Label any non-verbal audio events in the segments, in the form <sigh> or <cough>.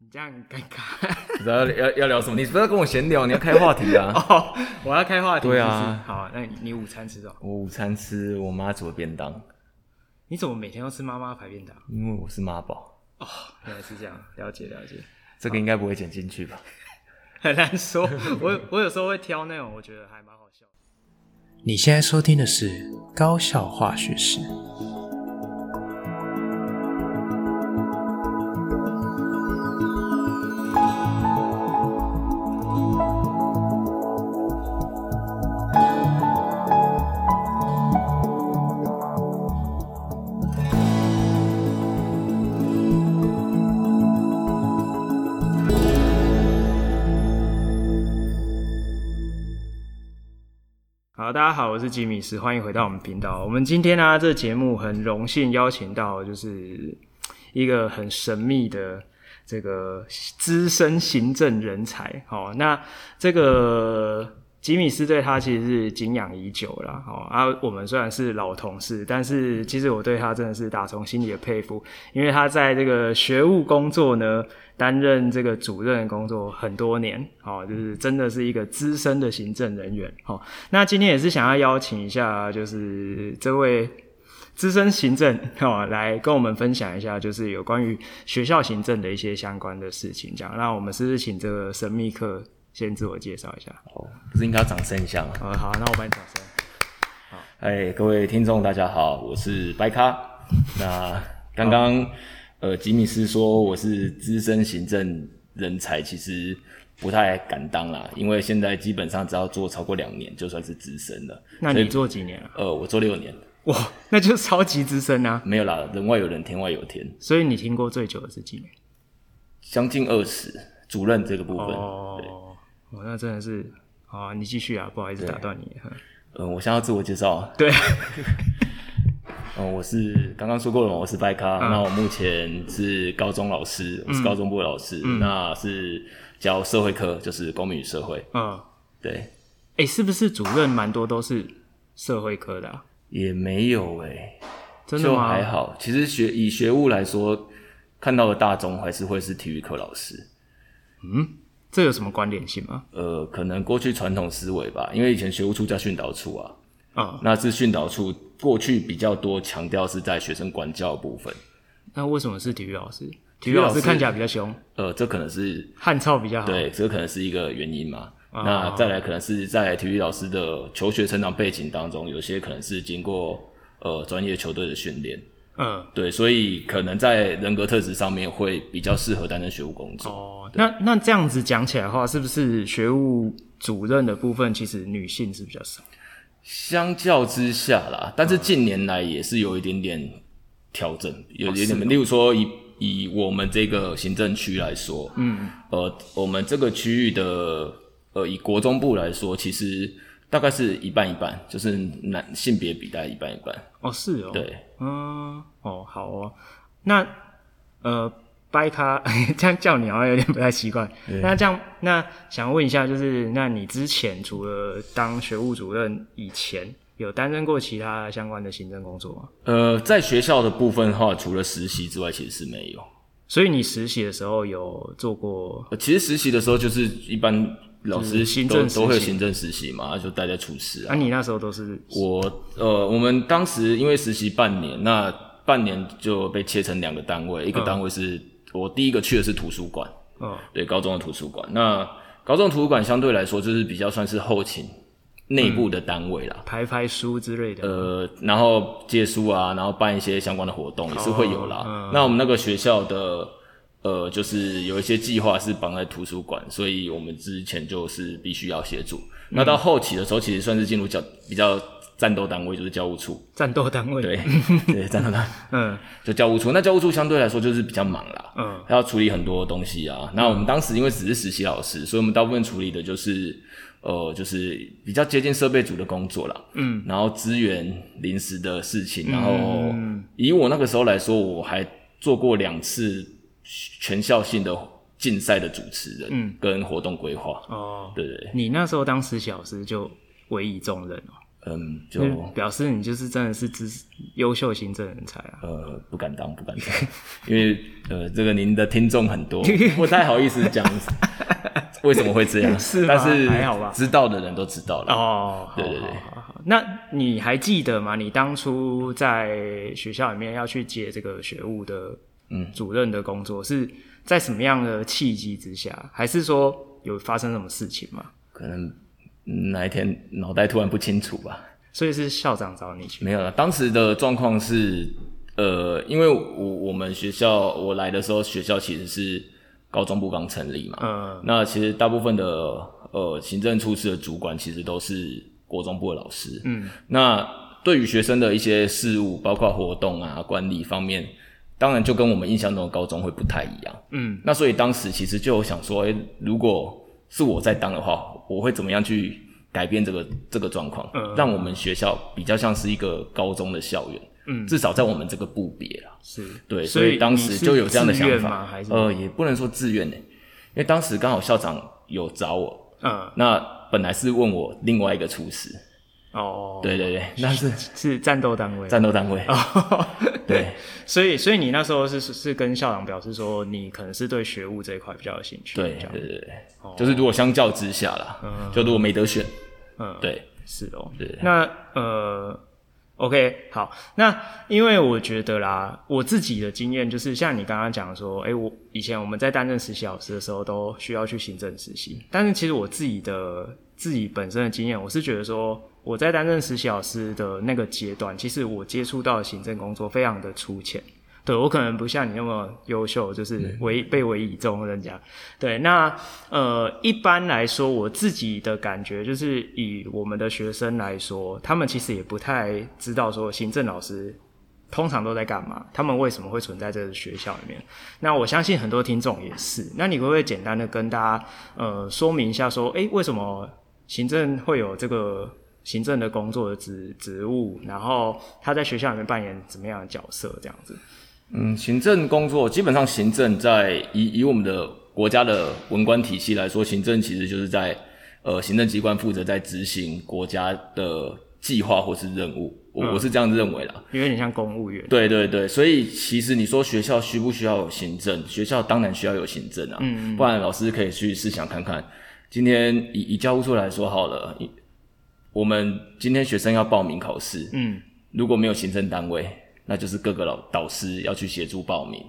你这样很尴尬。然后要要聊什么？你不要跟我闲聊，你要开话题啊！<laughs> 哦，我要开话题。对啊，好，那你你午餐吃什么？我午餐吃我妈煮的便当。你怎么每天都吃妈妈牌便当？因为我是妈宝。哦，原来是这样，了解了解。这个应该不会剪进去吧？<laughs> 很难说，我我有时候会挑那种我觉得还蛮好笑。你现在收听的是高校化学式。我是吉米斯，欢迎回到我们频道。我们今天呢、这个节目很荣幸邀请到，就是一个很神秘的这个资深行政人才。好，那这个。吉米斯对他其实是敬仰已久了，哦啊，我们虽然是老同事，但是其实我对他真的是打从心里的佩服，因为他在这个学务工作呢，担任这个主任工作很多年，哦，就是真的是一个资深的行政人员，哦，那今天也是想要邀请一下，就是这位资深行政，哦，来跟我们分享一下，就是有关于学校行政的一些相关的事情，这样，那我们是不是请这个神秘客？先自我介绍一下，哦，不是应该要掌声一下吗？呃，好，那我帮你掌声。好，哎，各位听众大家好，我是白咖。那刚刚呃，吉米斯说我是资深行政人才，其实不太敢当啦，因为现在基本上只要做超过两年，就算是资深了。那你做几年啊？呃，我做六年。哇，那就是超级资深啊！没有啦，人外有人，天外有天。所以你听过最久的是几年？将近二十，主任这个部分。哦。对哦，那真的是，好啊，你继续啊，不好意思打断你。嗯，我先要自我介绍。对，嗯，<laughs> 我是刚刚说过了嘛，我是白咖。嗯、那我目前是高中老师，我是高中部的老师，嗯、那是教社会科，就是公民与社会。嗯，对。哎、欸，是不是主任蛮多都是社会科的、啊？也没有哎、欸，真的吗？就还好。其实学以学务来说，看到的大众还是会是体育课老师。嗯。这有什么关联性吗？呃，可能过去传统思维吧，因为以前学务处叫训导处啊，啊、嗯，那是训导处过去比较多强调是在学生管教的部分。那为什么是体育老师？体育老师看起来比较凶。呃，这可能是汉操比较好。对，这可能是一个原因嘛。嗯、那再来，可能是在体育老师的求学成长背景当中，有些可能是经过呃专业球队的训练。嗯，对，所以可能在人格特质上面会比较适合担任学务工作。哦，那那这样子讲起来的话，是不是学务主任的部分其实女性是比较少？相较之下啦，但是近年来也是有一点点调整，嗯、有一点点。哦、例如说以，以以我们这个行政区来说，嗯，呃，我们这个区域的呃，以国中部来说，其实。大概是一半一半，就是男性别比大概一半一半。哦，是哦。对，嗯，哦，好哦。那呃，掰咖 <laughs> 这样叫你好像有点不太习惯。那这样，那想问一下，就是那你之前除了当学务主任以前，有担任过其他相关的行政工作吗？呃，在学校的部分的话，除了实习之外，其实是没有。所以你实习的时候有做过？呃，其实实习的时候就是一般。老师行政都会有行政实习嘛，就待在处室啊。那、啊、你那时候都是我呃，我们当时因为实习半年，那半年就被切成两个单位，一个单位是、嗯、我第一个去的是图书馆，嗯，对，高中的图书馆。那高中的图书馆相对来说就是比较算是后勤内部的单位啦，嗯、排排书之类的。呃，然后借书啊，然后办一些相关的活动也是会有啦。嗯、那我们那个学校的。呃，就是有一些计划是绑在图书馆，所以我们之前就是必须要协助。嗯、那到后期的时候，其实算是进入较比较战斗单位，就是教务处。战斗单位，对 <laughs> 对，战斗单位，嗯，就教务处。那教务处相对来说就是比较忙啦，嗯，还要处理很多东西啊。那我们当时因为只是实习老师，所以我们大部分处理的就是呃，就是比较接近设备组的工作啦，嗯，然后支援临时的事情。然后以我那个时候来说，我还做过两次。全校性的竞赛的主持人，嗯，跟活动规划，哦，对对，你那时候当实习老师就委以重任哦，嗯，就表示你就是真的是资优秀行政人才啊。呃，不敢当，不敢当，<laughs> 因为呃，这个您的听众很多，<laughs> 不太好意思讲 <laughs> 为什么会这样。<laughs> 是吗？但是还好吧，知道的人都知道了。哦，对对对。那你还记得吗？你当初在学校里面要去接这个学务的嗯主任的工作，嗯、是在什么样的契机之下？还是说有发生什么事情吗？可能。哪一天脑袋突然不清楚吧，所以是校长找你去？没有了，当时的状况是，呃，因为我我们学校我来的时候，学校其实是高中部刚成立嘛，嗯，那其实大部分的呃行政处室的主管其实都是国中部的老师，嗯，那对于学生的一些事务，包括活动啊管理方面，当然就跟我们印象中的高中会不太一样，嗯，那所以当时其实就想说，诶，如果是我在当的话，我会怎么样去改变这个这个状况，嗯，让我们学校比较像是一一个高中的校园，嗯，至少在我们这个部别啦，是。对，所以当时就有这样的想法，呃，也不能说自愿呢，因为当时刚好校长有找我，嗯，那本来是问我另外一个厨师。哦，对对对，那是是战斗单位，战斗单位。哦，<laughs> 对，所以所以你那时候是是跟校长表示说，你可能是对学务这一块比较有兴趣。对对对对，哦，就是如果相较之下啦，嗯，就如果没得选，嗯，对，是哦，对。那呃，OK，好，那因为我觉得啦，我自己的经验就是像你刚刚讲说，哎，我以前我们在担任实习老师的时候，都需要去行政实习，但是其实我自己的自己本身的经验，我是觉得说。我在担任实习老师的那个阶段，其实我接触到的行政工作非常的粗浅。对，我可能不像你那么优秀，就是委被委以重任这样。对，那呃，一般来说，我自己的感觉就是，以我们的学生来说，他们其实也不太知道说行政老师通常都在干嘛，他们为什么会存在这个学校里面。那我相信很多听众也是。那你会不会简单的跟大家呃说明一下，说，诶，为什么行政会有这个？行政的工作的职职务，然后他在学校里面扮演怎么样的角色？这样子。嗯，行政工作基本上，行政在以以我们的国家的文官体系来说，行政其实就是在呃行政机关负责在执行国家的计划或是任务。我、嗯、我是这样认为啦，有点像公务员。对对对，所以其实你说学校需不需要有行政？学校当然需要有行政啊，嗯，不然老师可以去试想看看，今天以以教务处来说好了。我们今天学生要报名考试，嗯，如果没有行政单位，那就是各个老导师要去协助报名，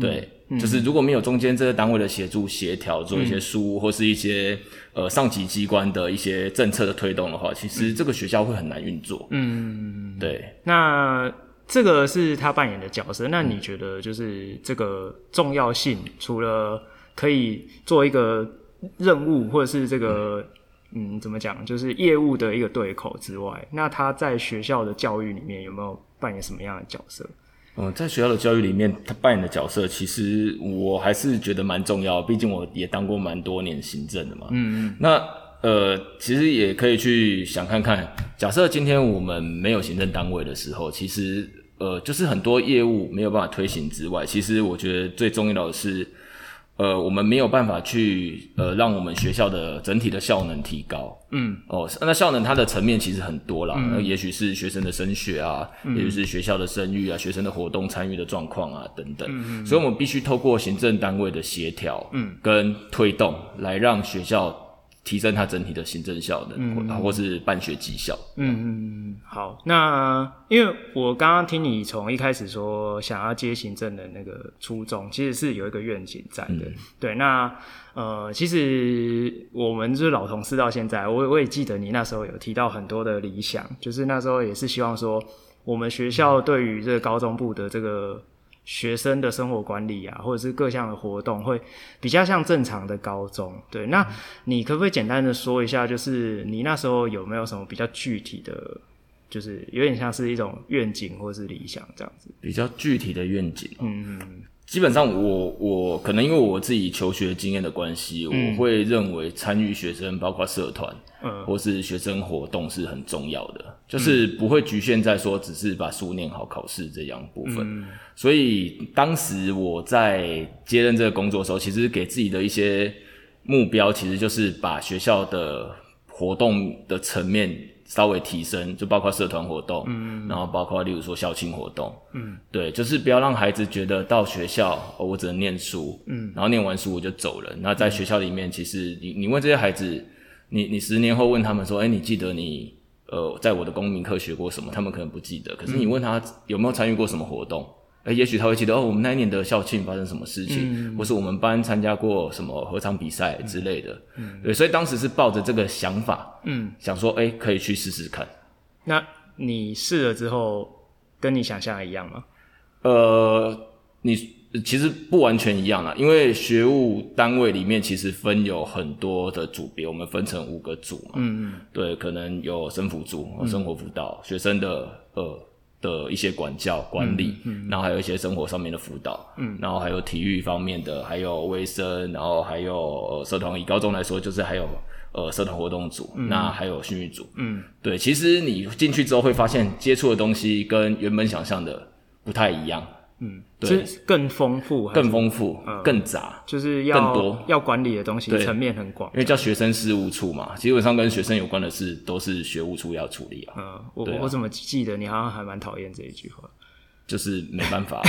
对，就是如果没有中间这个单位的协助协调，做一些书、嗯、或是一些呃上级机关的一些政策的推动的话，其实这个学校会很难运作，嗯，对。那这个是他扮演的角色，那你觉得就是这个重要性，除了可以做一个任务，或者是这个。嗯嗯，怎么讲？就是业务的一个对口之外，那他在学校的教育里面有没有扮演什么样的角色？嗯，在学校的教育里面，他扮演的角色，其实我还是觉得蛮重要。毕竟我也当过蛮多年行政的嘛。嗯嗯。那呃，其实也可以去想看看，假设今天我们没有行政单位的时候，其实呃，就是很多业务没有办法推行之外，其实我觉得最重要的是。呃，我们没有办法去呃，让我们学校的整体的效能提高。嗯，哦，那效能它的层面其实很多啦，嗯、那也许是学生的升学啊，嗯、也许是学校的声誉啊，学生的活动参与的状况啊等等。嗯嗯，所以我们必须透过行政单位的协调，嗯，跟推动来让学校。提升它整体的行政效能，或、嗯、或是办学绩效。嗯嗯，好。那因为我刚刚听你从一开始说想要接行政的那个初衷，其实是有一个愿景在的。嗯、对，那呃，其实我们就是老同事到现在，我我也记得你那时候有提到很多的理想，就是那时候也是希望说，我们学校对于这个高中部的这个。学生的生活管理啊，或者是各项的活动，会比较像正常的高中。对，那你可不可以简单的说一下，就是你那时候有没有什么比较具体的，就是有点像是一种愿景或是理想这样子？比较具体的愿景，嗯嗯。基本上我，我我可能因为我自己求学经验的关系，嗯、我会认为参与学生，包括社团，嗯，或是学生活动是很重要的，就是不会局限在说只是把书念好、考试这样部分。嗯、所以当时我在接任这个工作的时候，其实给自己的一些目标，其实就是把学校的活动的层面稍微提升，就包括社团活动，嗯，然后包括例如说校庆活动，嗯，对，就是不要让孩子觉得到学校，哦，我只能念书，嗯，然后念完书我就走了。那在学校里面，其实你你问这些孩子，你你十年后问他们说，哎，你记得你呃在我的公民课学过什么？他们可能不记得。可是你问他有没有参与过什么活动？诶，也许他会记得哦，我们那一年的校庆发生什么事情，嗯、或是我们班参加过什么合唱比赛之类的。嗯，对，所以当时是抱着这个想法，嗯，想说，诶，可以去试试看。那你试了之后，跟你想象的一样吗？呃，你其实不完全一样啦，因为学务单位里面其实分有很多的组别，我们分成五个组嘛。嗯嗯，对，可能有生辅组、生活辅导、嗯、学生的呃。的一些管教管理，嗯嗯、然后还有一些生活上面的辅导，嗯，然后还有体育方面的，还有卫生，然后还有、呃、社团。以高中来说，就是还有呃社团活动组，嗯、那还有训育组，嗯，对。其实你进去之后会发现，接触的东西跟原本想象的不太一样。嗯，对，更丰富，更丰富，嗯、更杂，就是要更多要管理的东西层面很广。因为叫学生事务处嘛，基本上跟学生有关的事都是学务处要处理啊。嗯，我、啊、我怎么记得你好像还蛮讨厌这一句话？就是没办法，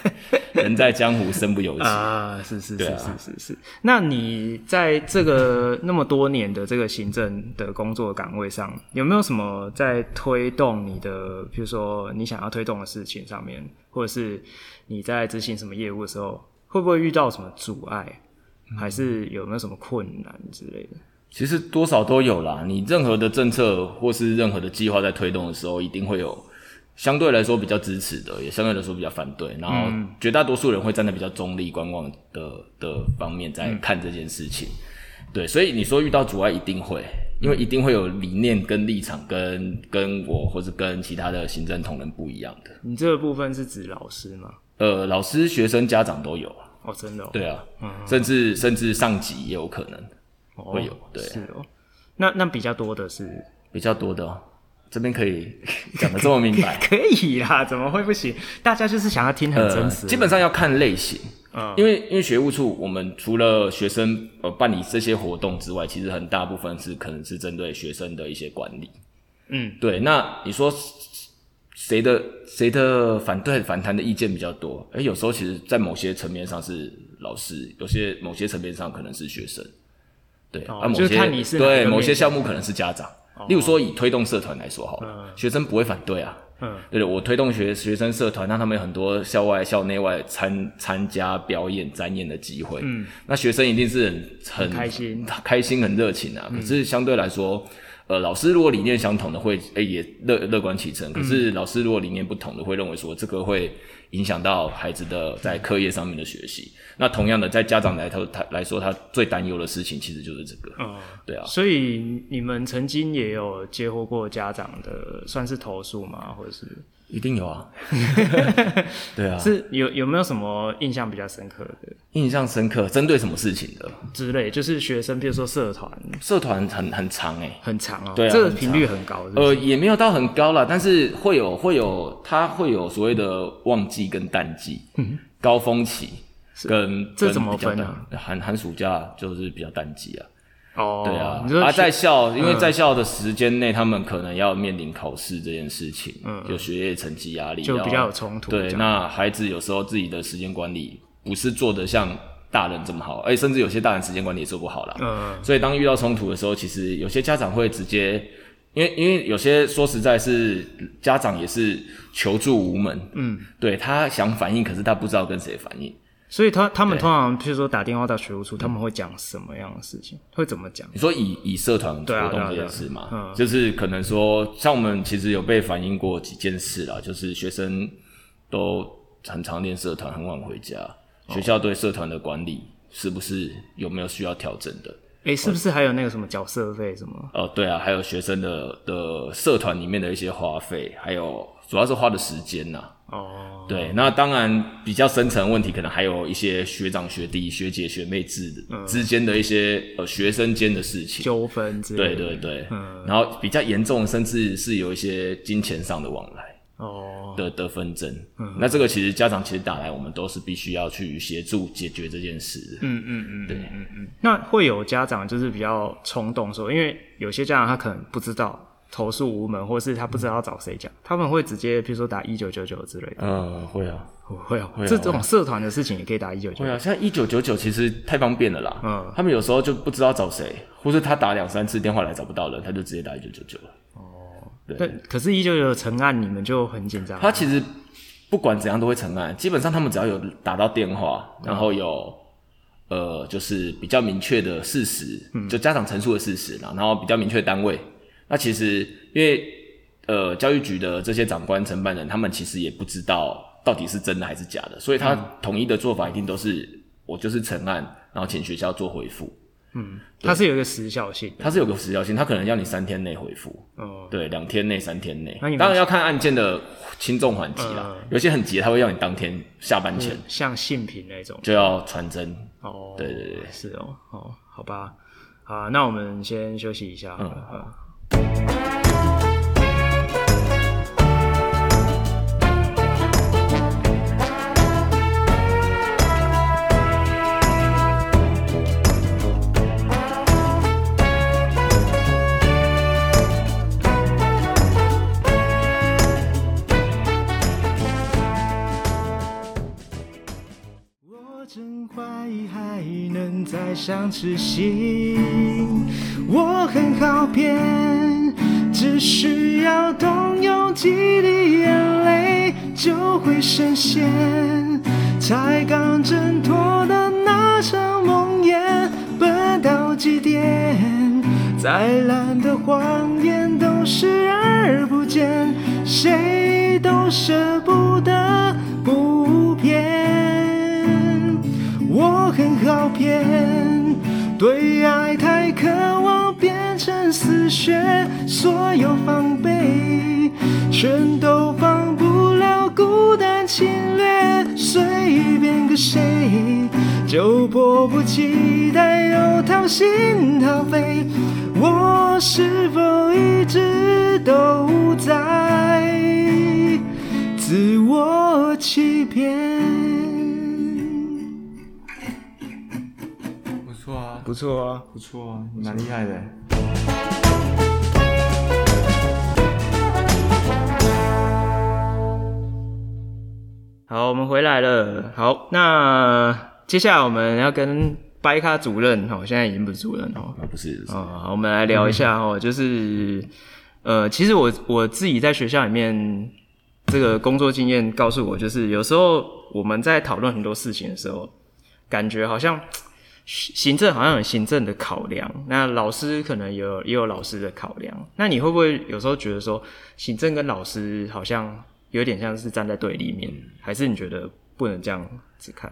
<laughs> 人在江湖身不由己啊！是是是是是是。那你在这个那么多年的这个行政的工作岗位上，有没有什么在推动你的，比如说你想要推动的事情上面，或者是你在执行什么业务的时候，会不会遇到什么阻碍，还是有没有什么困难之类的？其实多少都有啦。你任何的政策或是任何的计划在推动的时候，一定会有。相对来说比较支持的，也相对来说比较反对，然后绝大多数人会站在比较中立观望的的方面在看这件事情。嗯、对，所以你说遇到阻碍一定会，因为一定会有理念跟立场跟跟我或是跟其他的行政同仁不一样的。你这个部分是指老师吗？呃，老师、学生、家长都有。哦，真的、哦？对啊，嗯、甚至甚至上级也有可能会有。对，是哦。那那比较多的是比较多的、哦。这边可以 <laughs> 讲的这么明白？<laughs> 可以啦，怎么会不行？大家就是想要听很真实、呃。基本上要看类型，嗯，因为因为学务处我们除了学生呃办理这些活动之外，其实很大部分是可能是针对学生的一些管理。嗯，对。那你说谁的谁的反对反弹的意见比较多？诶，有时候其实，在某些层面上是老师，有些某些层面上可能是学生。对，哦、啊，某些看你是对某些项目可能是家长。例如说，以推动社团来说好了，嗯、学生不会反对啊。嗯，对，的我推动学学生社团，让他们有很多校外、校内外参参加表演、展演的机会。嗯，那学生一定是很，很开心、开心、很热情啊。嗯、可是相对来说，呃，老师如果理念相同的会，也乐乐观其成。可是老师如果理念不同的，会认为说这个会影响到孩子的在课业上面的学习。那同样的，在家长来头他来说，他最担忧的事情其实就是这个。嗯，对啊。所以你们曾经也有接获过家长的算是投诉吗？或者是？一定有啊。<laughs> 对啊。是有有没有什么印象比较深刻的？印象深刻，针对什么事情的？之类，就是学生，比如说社团。社团很很长诶、欸。很长哦。对啊。这个频率很高是是？呃，也没有到很高啦，但是会有会有，他会有所谓的旺季跟淡季，嗯，高峰期。跟这怎么分呢？寒寒暑假就是比较淡季啊。哦，对啊。而在校，因为在校的时间内，他们可能要面临考试这件事情，嗯，就学业成绩压力就比较有冲突。对，那孩子有时候自己的时间管理不是做得像大人这么好，哎，甚至有些大人时间管理也做不好了。嗯，所以当遇到冲突的时候，其实有些家长会直接，因为因为有些说实在是家长也是求助无门。嗯，对，他想反映，可是他不知道跟谁反映。所以他他们通常，譬如说打电话到学务处，他们会讲什么样的事情？会怎么讲？你说以以社团活动这件事嘛，嗯，就是可能说，像我们其实有被反映过几件事啦，就是学生都很常练社团，很晚回家，学校对社团的管理是不是有没有需要调整的？诶，是不是还有那个什么缴社费什么？哦，对啊，还有学生的的社团里面的一些花费，还有主要是花的时间呐。哦，对，那当然比较深层问题，可能还有一些学长学弟、学姐学妹制之间的一些呃学生间的事情纠纷之类的。对对对，嗯，然后比较严重，甚至是有一些金钱上的往来哦的的纷争。嗯，那这个其实家长其实打来，我们都是必须要去协助解决这件事。嗯嗯嗯，对嗯嗯。那会有家长就是比较冲动说，因为有些家长他可能不知道。投诉无门，或是他不知道要找谁讲，他们会直接比如说打一九九九之类的。嗯，会啊，会啊，这种社团的事情也可以打一九九九。会啊，现在一九九九其实太方便了啦。嗯，他们有时候就不知道找谁，或是他打两三次电话来找不到人，他就直接打一九九九了。哦，对。可是，一九九九成案，你们就很紧张。他其实不管怎样都会成案，基本上他们只要有打到电话，然后有。呃，就是比较明确的事实，嗯、就家长陈述的事实，然后比较明确的单位。那其实因为呃，教育局的这些长官承办人，他们其实也不知道到底是真的还是假的，所以他统一的做法一定都是、嗯、我就是成案，然后请学校做回复。嗯，它是有一个时效性，它是有个时效性，它可能要你三天内回复。哦，对，两天内、三天内。当然要看案件的轻重缓急啦，嗯、有些很急，他会要你当天下班前，像性平那种就要传真。哦，对对对，是哦，哦，好吧，好，那我们先休息一下。嗯。嗯想痴心，我很好骗，只需要动用几滴眼泪就会实现。才刚挣脱的那场梦魇，笨到极点，再烂的谎言都视而不见，谁都舍不得不骗。我很好骗，对爱太渴望，变成死穴，所有防备全都防不了孤单侵略，随便个谁就迫不及待又掏心掏肺，我是否一直都在自我欺骗？不错啊，不错啊，你蛮厉害的。好，我们回来了。好，那接下来我们要跟掰卡主任，哈，现在已经不是主任哦，不是，啊，好，我们来聊一下哦，就是，呃，其实我我自己在学校里面这个工作经验告诉我，就是有时候我们在讨论很多事情的时候，感觉好像。行政好像有行政的考量，那老师可能也有也有老师的考量。那你会不会有时候觉得说，行政跟老师好像有点像是站在对立面，还是你觉得不能这样子看？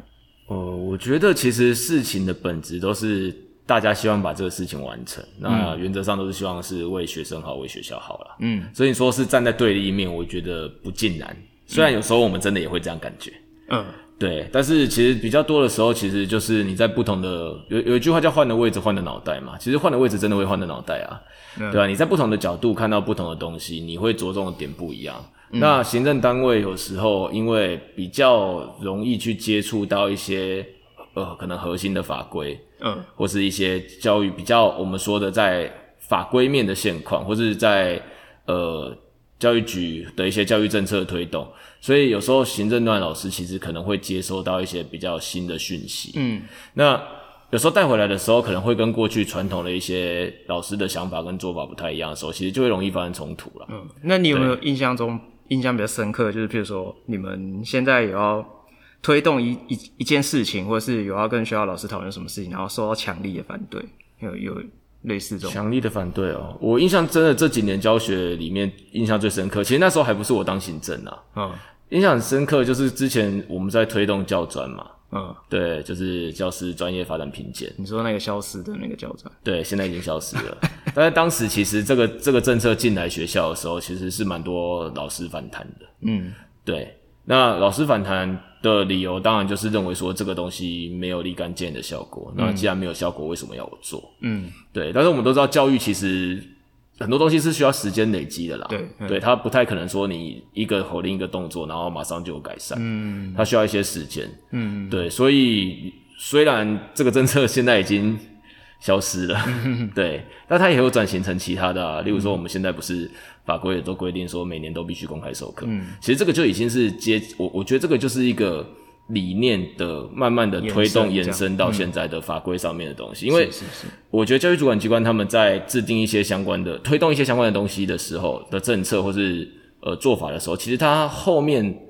哦、呃，我觉得其实事情的本质都是大家希望把这个事情完成，那原则上都是希望是为学生好，为学校好了。嗯，所以说是站在对立面，我觉得不尽然。虽然有时候我们真的也会这样感觉。嗯。对，但是其实比较多的时候，其实就是你在不同的有有一句话叫“换的位置，换的脑袋”嘛。其实换的位置真的会换的脑袋啊，嗯、对吧、啊？你在不同的角度看到不同的东西，你会着重的点不一样。嗯、那行政单位有时候因为比较容易去接触到一些呃可能核心的法规，嗯，或是一些教育比较我们说的在法规面的现况，或是在呃。教育局的一些教育政策推动，所以有时候行政段老师其实可能会接收到一些比较新的讯息。嗯，那有时候带回来的时候，可能会跟过去传统的一些老师的想法跟做法不太一样的时候，其实就会容易发生冲突了。嗯，那你有没有印象中印象比较深刻？就是譬如说，你们现在有要推动一一一件事情，或者是有要跟学校老师讨论什么事情，然后受到强力的反对，有有。类似这种强力的反对哦，我印象真的这几年教学里面印象最深刻，其实那时候还不是我当行政啊，嗯，印象很深刻就是之前我们在推动教专嘛，嗯，对，就是教师专业发展评鉴，你说那个消失的那个教专，对，现在已经消失了，但是当时其实这个这个政策进来学校的时候，其实是蛮多老师反弹的，嗯，对。那老师反弹的理由，当然就是认为说这个东西没有立竿见影的效果。那既然没有效果，为什么要我做？嗯，对。但是我们都知道，教育其实很多东西是需要时间累积的啦。对，对，它不太可能说你一个口令一个动作，然后马上就有改善。嗯，它需要一些时间。嗯，对。所以虽然这个政策现在已经消失了。<laughs> 对，那它也有转型成其他的啊，例如说我们现在不是法规也都规定说每年都必须公开授课，嗯，其实这个就已经是接我我觉得这个就是一个。理念的慢慢的推动延伸到现在的法规上面的东西，因为我觉得教育主管机关他们在制定一些相关的推动一些相关的东西的时候的政策或是呃做法的时候，其实它后面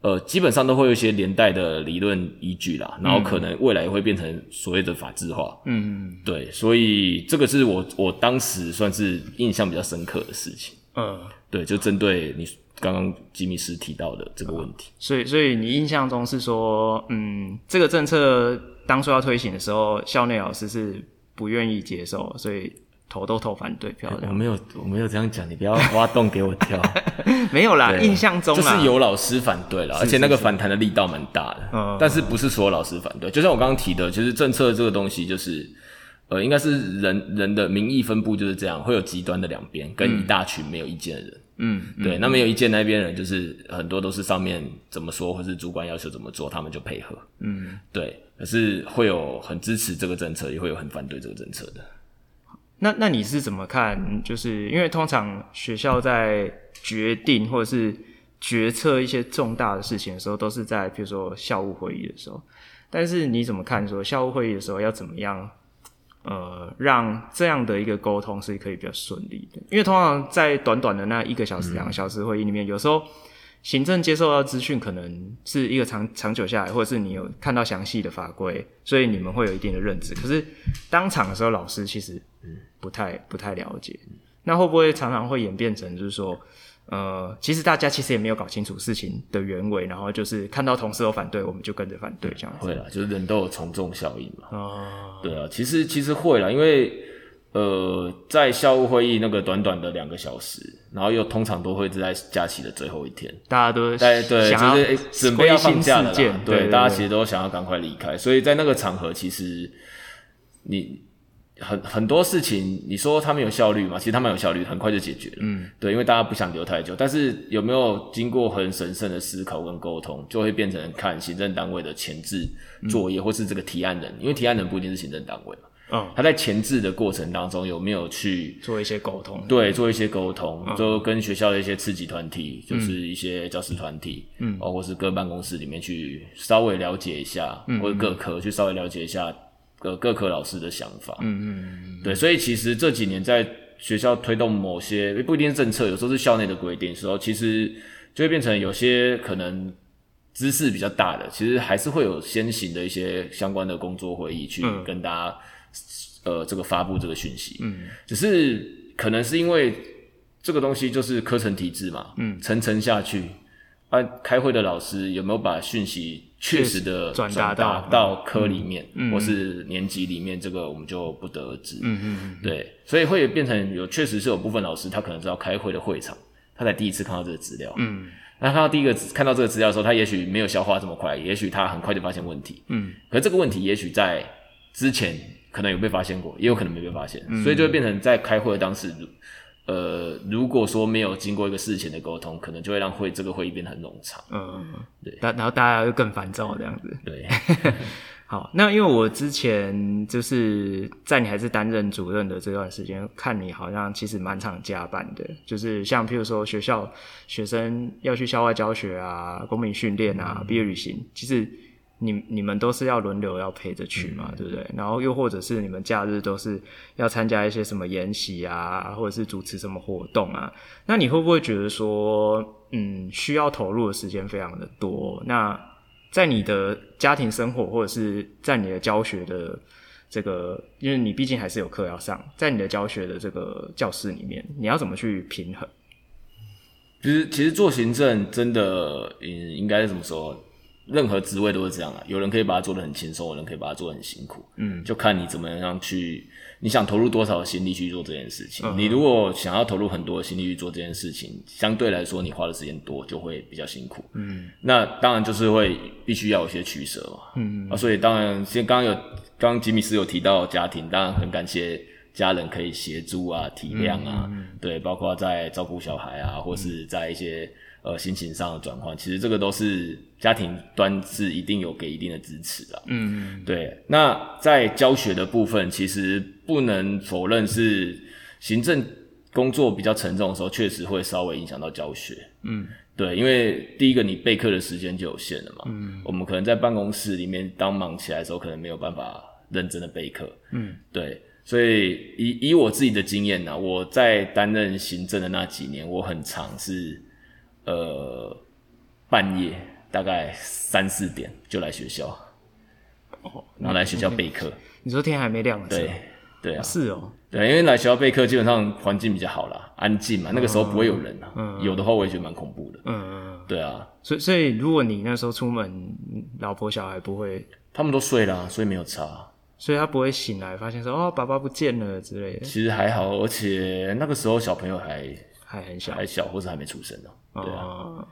呃基本上都会有一些连带的理论依据啦，然后可能未来也会变成所谓的法制化，嗯嗯，对，所以这个是我我当时算是印象比较深刻的事情，嗯，对，就针对你。刚刚吉米斯提到的这个问题，所以所以你印象中是说，嗯，这个政策当初要推行的时候，校内老师是不愿意接受，所以投都投反对票。我没有我没有这样讲，你不要挖洞给我跳。<laughs> 没有啦，印象中就是有老师反对了，而且那个反弹的力道蛮大的。嗯，但是不是所有老师反对？就像我刚刚提的，其实政策这个东西就是，呃，应该是人人的民意分布就是这样，会有极端的两边，跟一大群没有意见的人。嗯嗯，对，那没有意见那边人，就是很多都是上面怎么说，或是主管要求怎么做，他们就配合。嗯，对，可是会有很支持这个政策，也会有很反对这个政策的。那那你是怎么看？就是因为通常学校在决定或者是决策一些重大的事情的时候，都是在比如说校务会议的时候。但是你怎么看？说校务会议的时候要怎么样？呃，让这样的一个沟通是可以比较顺利的，因为通常在短短的那一个小时、两个小时会议里面，有时候行政接受到资讯可能是一个长长久下来，或者是你有看到详细的法规，所以你们会有一定的认知。可是当场的时候，老师其实不太不太了解，那会不会常常会演变成就是说？呃，其实大家其实也没有搞清楚事情的原委，然后就是看到同事有反对，我们就跟着反对这样子。会啦，就是人都有从众效应嘛。哦，对啊，其实其实会啦，因为呃，在校务会议那个短短的两个小时，然后又通常都会是在假期的最后一天，大家都对对，就是诶准备要放假了，对，大家其实都想要赶快离开，所以在那个场合，其实你。很很多事情，你说他们有效率吗？其实他们有效率，很快就解决了。嗯，对，因为大家不想留太久。但是有没有经过很神圣的思考跟沟通，就会变成看行政单位的前置作业，嗯、或是这个提案人，因为提案人不一定是行政单位嘛。嗯，他在前置的过程当中有没有去做一些沟通？对，做一些沟通，嗯、就跟学校的一些次级团体，就是一些教师团体，嗯，或是各办公室里面去稍微了解一下，嗯、或者各科去稍微了解一下。各各科老师的想法，嗯嗯嗯，对，所以其实这几年在学校推动某些不一定是政策，有时候是校内的规定的时候，其实就会变成有些可能知识比较大的，其实还是会有先行的一些相关的工作会议去跟大家、嗯、呃这个发布这个讯息，嗯，只是可能是因为这个东西就是课程体制嘛，嗯，层层下去，啊，开会的老师有没有把讯息确实的转达到到科里面，嗯、或是年级里面，这个我们就不得而知。嗯嗯嗯，对，所以会变成有确实是有部分老师，他可能知道开会的会场，他才第一次看到这个资料。嗯，那看到第一个看到这个资料的时候，他也许没有消化这么快，也许他很快就发现问题。嗯，可是这个问题也许在之前可能有被发现过，也有可能没被发现，嗯、所以就会变成在开会的当时。呃，如果说没有经过一个事前的沟通，可能就会让会这个会议变得很冗长。嗯，对，然然后大家又更烦躁这样子。对，<laughs> 好，那因为我之前就是在你还是担任主任的这段时间，看你好像其实蛮常加班的，就是像譬如说学校学生要去校外教学啊、公民训练啊、毕业旅行，其实。你你们都是要轮流要陪着去嘛，嗯、对不对？然后又或者是你们假日都是要参加一些什么研习啊，或者是主持什么活动啊？那你会不会觉得说，嗯，需要投入的时间非常的多？那在你的家庭生活或者是在你的教学的这个，因为你毕竟还是有课要上，在你的教学的这个教室里面，你要怎么去平衡？其实，其实做行政真的，嗯，应该是怎么说？任何职位都是这样啊，有人可以把它做得很轻松，有人可以把它做得很辛苦，嗯，就看你怎么样去，你想投入多少心力去做这件事情。嗯、你如果想要投入很多的心力去做这件事情，相对来说你花的时间多，就会比较辛苦，嗯，那当然就是会必须要有些取舍嘛，嗯。啊，所以当然，先刚刚有刚刚吉米斯有提到家庭，当然很感谢家人可以协助啊、体谅啊，嗯嗯、对，包括在照顾小孩啊，或是在一些。呃心情上的转换，其实这个都是家庭端是一定有给一定的支持的。嗯，对。那在教学的部分，其实不能否认是行政工作比较沉重的时候，确实会稍微影响到教学。嗯，对，因为第一个你备课的时间就有限了嘛。嗯，我们可能在办公室里面当忙起来的时候，可能没有办法认真的备课。嗯，对。所以以以我自己的经验呢，我在担任行政的那几年，我很常是呃半夜大概三四点就来学校，哦，然后来学校备课。你说天还没亮的时候？对对啊，是哦，对，因为来学校备课基本上环境比较好啦，安静嘛，那个时候不会有人啊，嗯，有的话我也觉得蛮恐怖的，嗯嗯，对啊，所以所以如果你那时候出门，老婆小孩不会，他们都睡了，所以没有差。所以他不会醒来发现说哦，爸爸不见了之类的。其实还好，而且那个时候小朋友还还很小，还小或者还没出生呢。对啊，哦、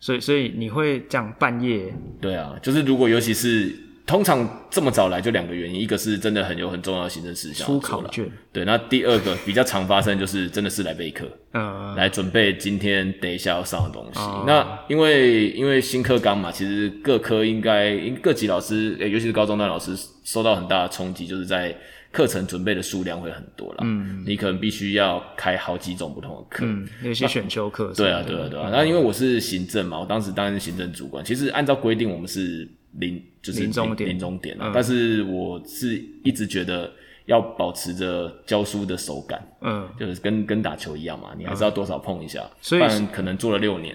所以所以你会这样半夜？对啊，就是如果尤其是。通常这么早来就两个原因，一个是真的很有很重要的行政事项出考卷，对，那第二个比较常发生就是真的是来备课，嗯，来准备今天等一下要上的东西。嗯、那因为因为新课纲嘛，其实各科应该各级老师，欸，尤其是高中段老师受到很大的冲击，就是在课程准备的数量会很多啦。嗯，你可能必须要开好几种不同的课，嗯，有些选修课，对啊，对啊，对啊。那因为我是行政嘛，我当时担任行政主管，其实按照规定我们是。临就是临终点，临终点啊！嗯、但是我是一直觉得要保持着教书的手感，嗯，就是跟跟打球一样嘛，你还是要多少碰一下，嗯、所以可能做了六年，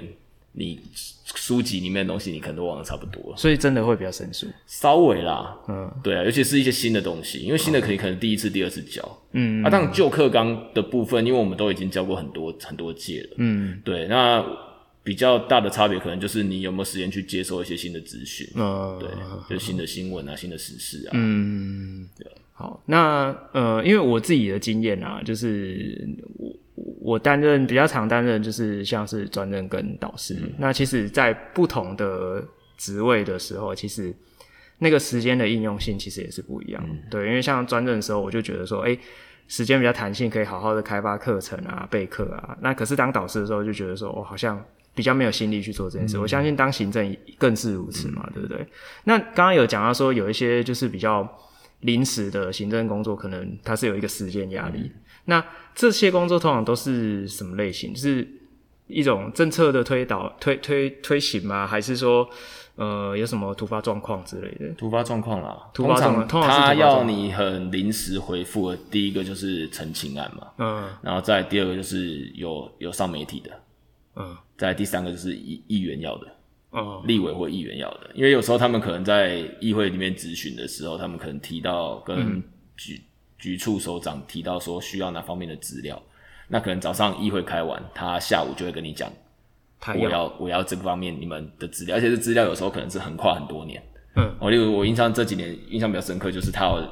你书籍里面的东西你可能都忘得差不多。了，所以真的会比较生疏，稍微啦，嗯，对啊，尤其是一些新的东西，因为新的可以可能第一次、第二次教，嗯，啊，当然旧课纲的部分，因为我们都已经教过很多很多届了，嗯，对，那。比较大的差别可能就是你有没有时间去接收一些新的资讯，嗯，对，就是新的新闻啊，新的时事啊，嗯，对。好，那呃，因为我自己的经验啊，就是我我担任比较常担任就是像是专任跟导师，嗯、那其实，在不同的职位的时候，其实那个时间的应用性其实也是不一样，嗯、对，因为像专任的时候，我就觉得说，哎、欸。时间比较弹性，可以好好的开发课程啊、备课啊。那可是当导师的时候，就觉得说，我、哦、好像比较没有心力去做这件事。嗯、我相信当行政更是如此嘛，嗯、对不对？那刚刚有讲到说，有一些就是比较临时的行政工作，可能它是有一个时间压力。嗯、那这些工作通常都是什么类型？就是一种政策的推导、推推推行吗？还是说？呃，有什么突发状况之类的？突发状况啦，突发状况，通常他要你很临时回复的。第一个就是陈情案嘛，嗯，然后再第二个就是有有上媒体的，嗯，再第三个就是议议员要的，嗯，立委或议员要的，因为有时候他们可能在议会里面质询的时候，他们可能提到跟举、嗯、局处首长提到说需要哪方面的资料，那可能早上议会开完，他下午就会跟你讲。我要我要这个方面你们的资料，而且这资料有时候可能是横跨很多年。嗯，我例如我印象这几年印象比较深刻，就是他有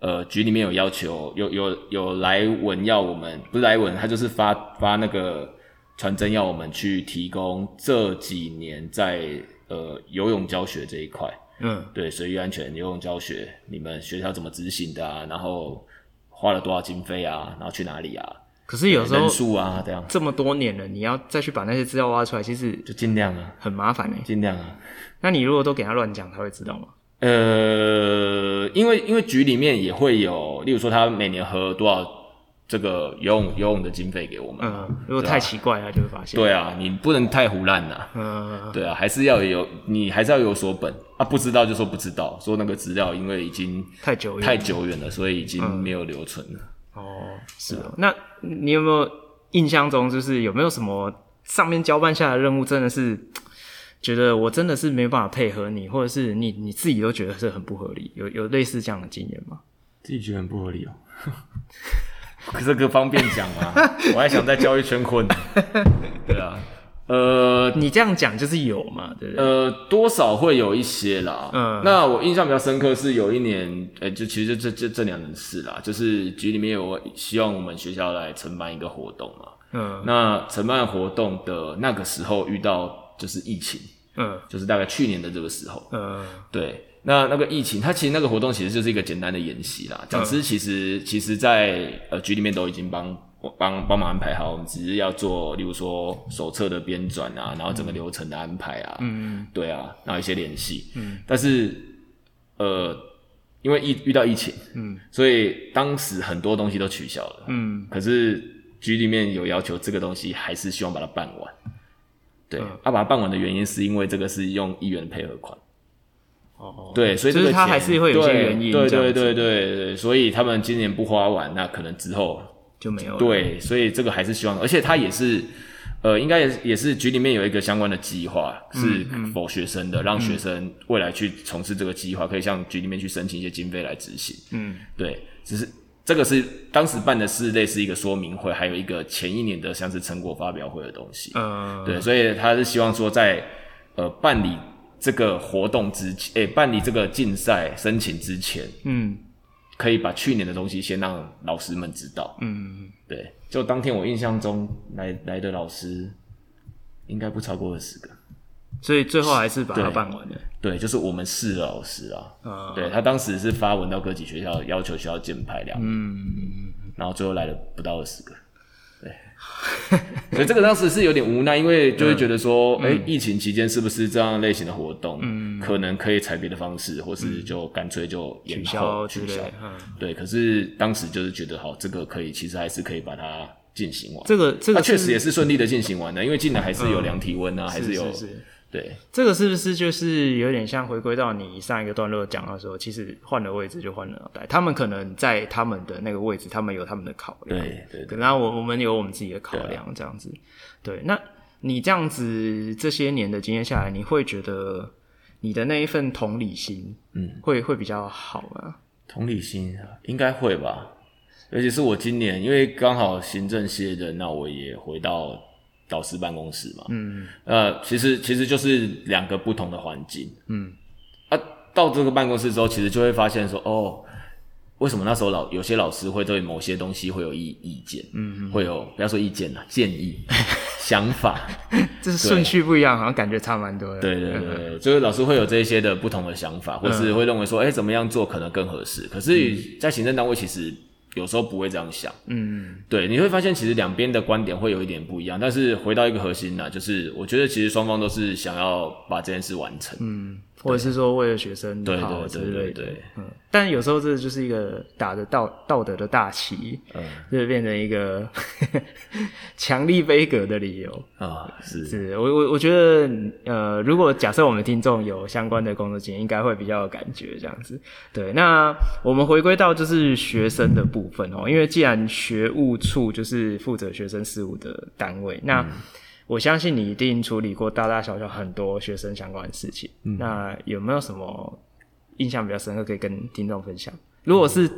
呃局里面有要求，有有有来文要我们，不是来文，他就是发发那个传真要我们去提供这几年在呃游泳教学这一块，嗯，对，水域安全游泳教学，你们学校怎么执行的啊？然后花了多少经费啊？然后去哪里啊？可是有时候人数啊，这样这么多年了，你要再去把那些资料挖出来，其实就尽量啊，很麻烦诶、欸。尽量啊。那你如果都给他乱讲，他会知道吗？呃，因为因为局里面也会有，例如说他每年和多少这个游泳游泳的经费给我们。嗯，如果太奇怪，他就会发现。对啊，你不能太胡乱呐。嗯。对啊，还是要有你还是要有所本啊，不知道就说不知道，说那个资料因为已经太久远太久远了，所以已经没有留存了。哦，是哦。那你有没有印象中，就是有没有什么上面交办下来的任务，真的是觉得我真的是没办法配合你，或者是你你自己都觉得是很不合理？有有类似这样的经验吗？自己觉得很不合理哦。<laughs> 可是这个方便讲吗，<laughs> 我还想在教育圈混。对啊。呃，你这样讲就是有嘛，对不对？呃，多少会有一些啦。嗯，那我印象比较深刻是有一年，呃、欸，就其实就这这这两件事啦，就是局里面有希望我们学校来承办一个活动嘛。嗯，那承办活动的那个时候遇到就是疫情，嗯，就是大概去年的这个时候，嗯，对，那那个疫情，它其实那个活动其实就是一个简单的演习啦。讲师其实、嗯、其实在呃局里面都已经帮。帮帮忙安排好，我们只是要做，例如说手册的编纂啊，然后整个流程的安排啊，嗯，对啊，然后一些联系，嗯，但是呃，因为疫遇到疫情，嗯，所以当时很多东西都取消了，嗯，可是局里面有要求这个东西还是希望把它办完，对，要、嗯。啊、把它办完的原因是因为这个是用议员配合款，哦，对，所以这个他还是会有些原因，对对对对对，所以他们今年不花完，那可能之后。就没有了。对，所以这个还是希望，而且他也是，呃，应该也也是局里面有一个相关的计划，是否学生的，嗯嗯、让学生未来去从事这个计划，可以向局里面去申请一些经费来执行。嗯，对，只是这个是当时办的是类似一个说明会，还有一个前一年的像是成果发表会的东西。嗯，对，所以他是希望说在呃办理这个活动之前，诶、欸，办理这个竞赛申请之前，嗯。可以把去年的东西先让老师们知道。嗯，对。就当天我印象中来来的老师应该不超过二十个，所以最后还是把它办完了。对，就是我们市的老师啊。嗯，对，他当时是发文到各级学校，要求学校减排两。嗯，然后最后来了不到二十个。所以这个当时是有点无奈，因为就会觉得说，哎、嗯欸，疫情期间是不是这样类型的活动，嗯，可能可以采别的方式，或是就干脆就延后取消，取消，嗯，对。可是当时就是觉得，好，这个可以，其实还是可以把它进行完。这个这个确实也是顺利的进行完的，因为进来还是有量体温啊，嗯、还是有。是是是对，这个是不是就是有点像回归到你上一个段落讲的时候，其实换了位置就换了脑袋。他们可能在他们的那个位置，他们有他们的考量。对对，对。然后我我们有我们自己的考量，这样子。对，啊、对，那你这样子这些年的经验下来，你会觉得你的那一份同理心，嗯，会会比较好吗？同理心应该会吧，尤其是我今年，因为刚好行政卸任，那我也回到。导师办公室嘛，嗯，呃，其实其实就是两个不同的环境，嗯，啊，到这个办公室之后，其实就会发现说，哦，为什么那时候老有些老师会对某些东西会有意意见，嗯，会有不要说意见了，建议、<laughs> 想法，这是顺序不一样，好像感觉差蛮多的，对对对，就是老师会有这些的不同的想法，或是会认为说，哎，怎么样做可能更合适？可是，在行政单位其实。有时候不会这样想，嗯，对，你会发现其实两边的观点会有一点不一样，但是回到一个核心呢，就是我觉得其实双方都是想要把这件事完成，嗯。或者是说为了学生对对对对对，嗯，但有时候这就是一个打着道道德的大旗，嗯，就变成一个 <laughs> 强力杯葛的理由。啊，是。是，我我我觉得，呃，如果假设我们听众有相关的工作经验，应该会比较有感觉这样子。对，那我们回归到就是学生的部分哦，因为既然学务处就是负责学生事务的单位，那。嗯我相信你一定处理过大大小小很多学生相关的事情。嗯，那有没有什么印象比较深刻可以跟听众分享？如果是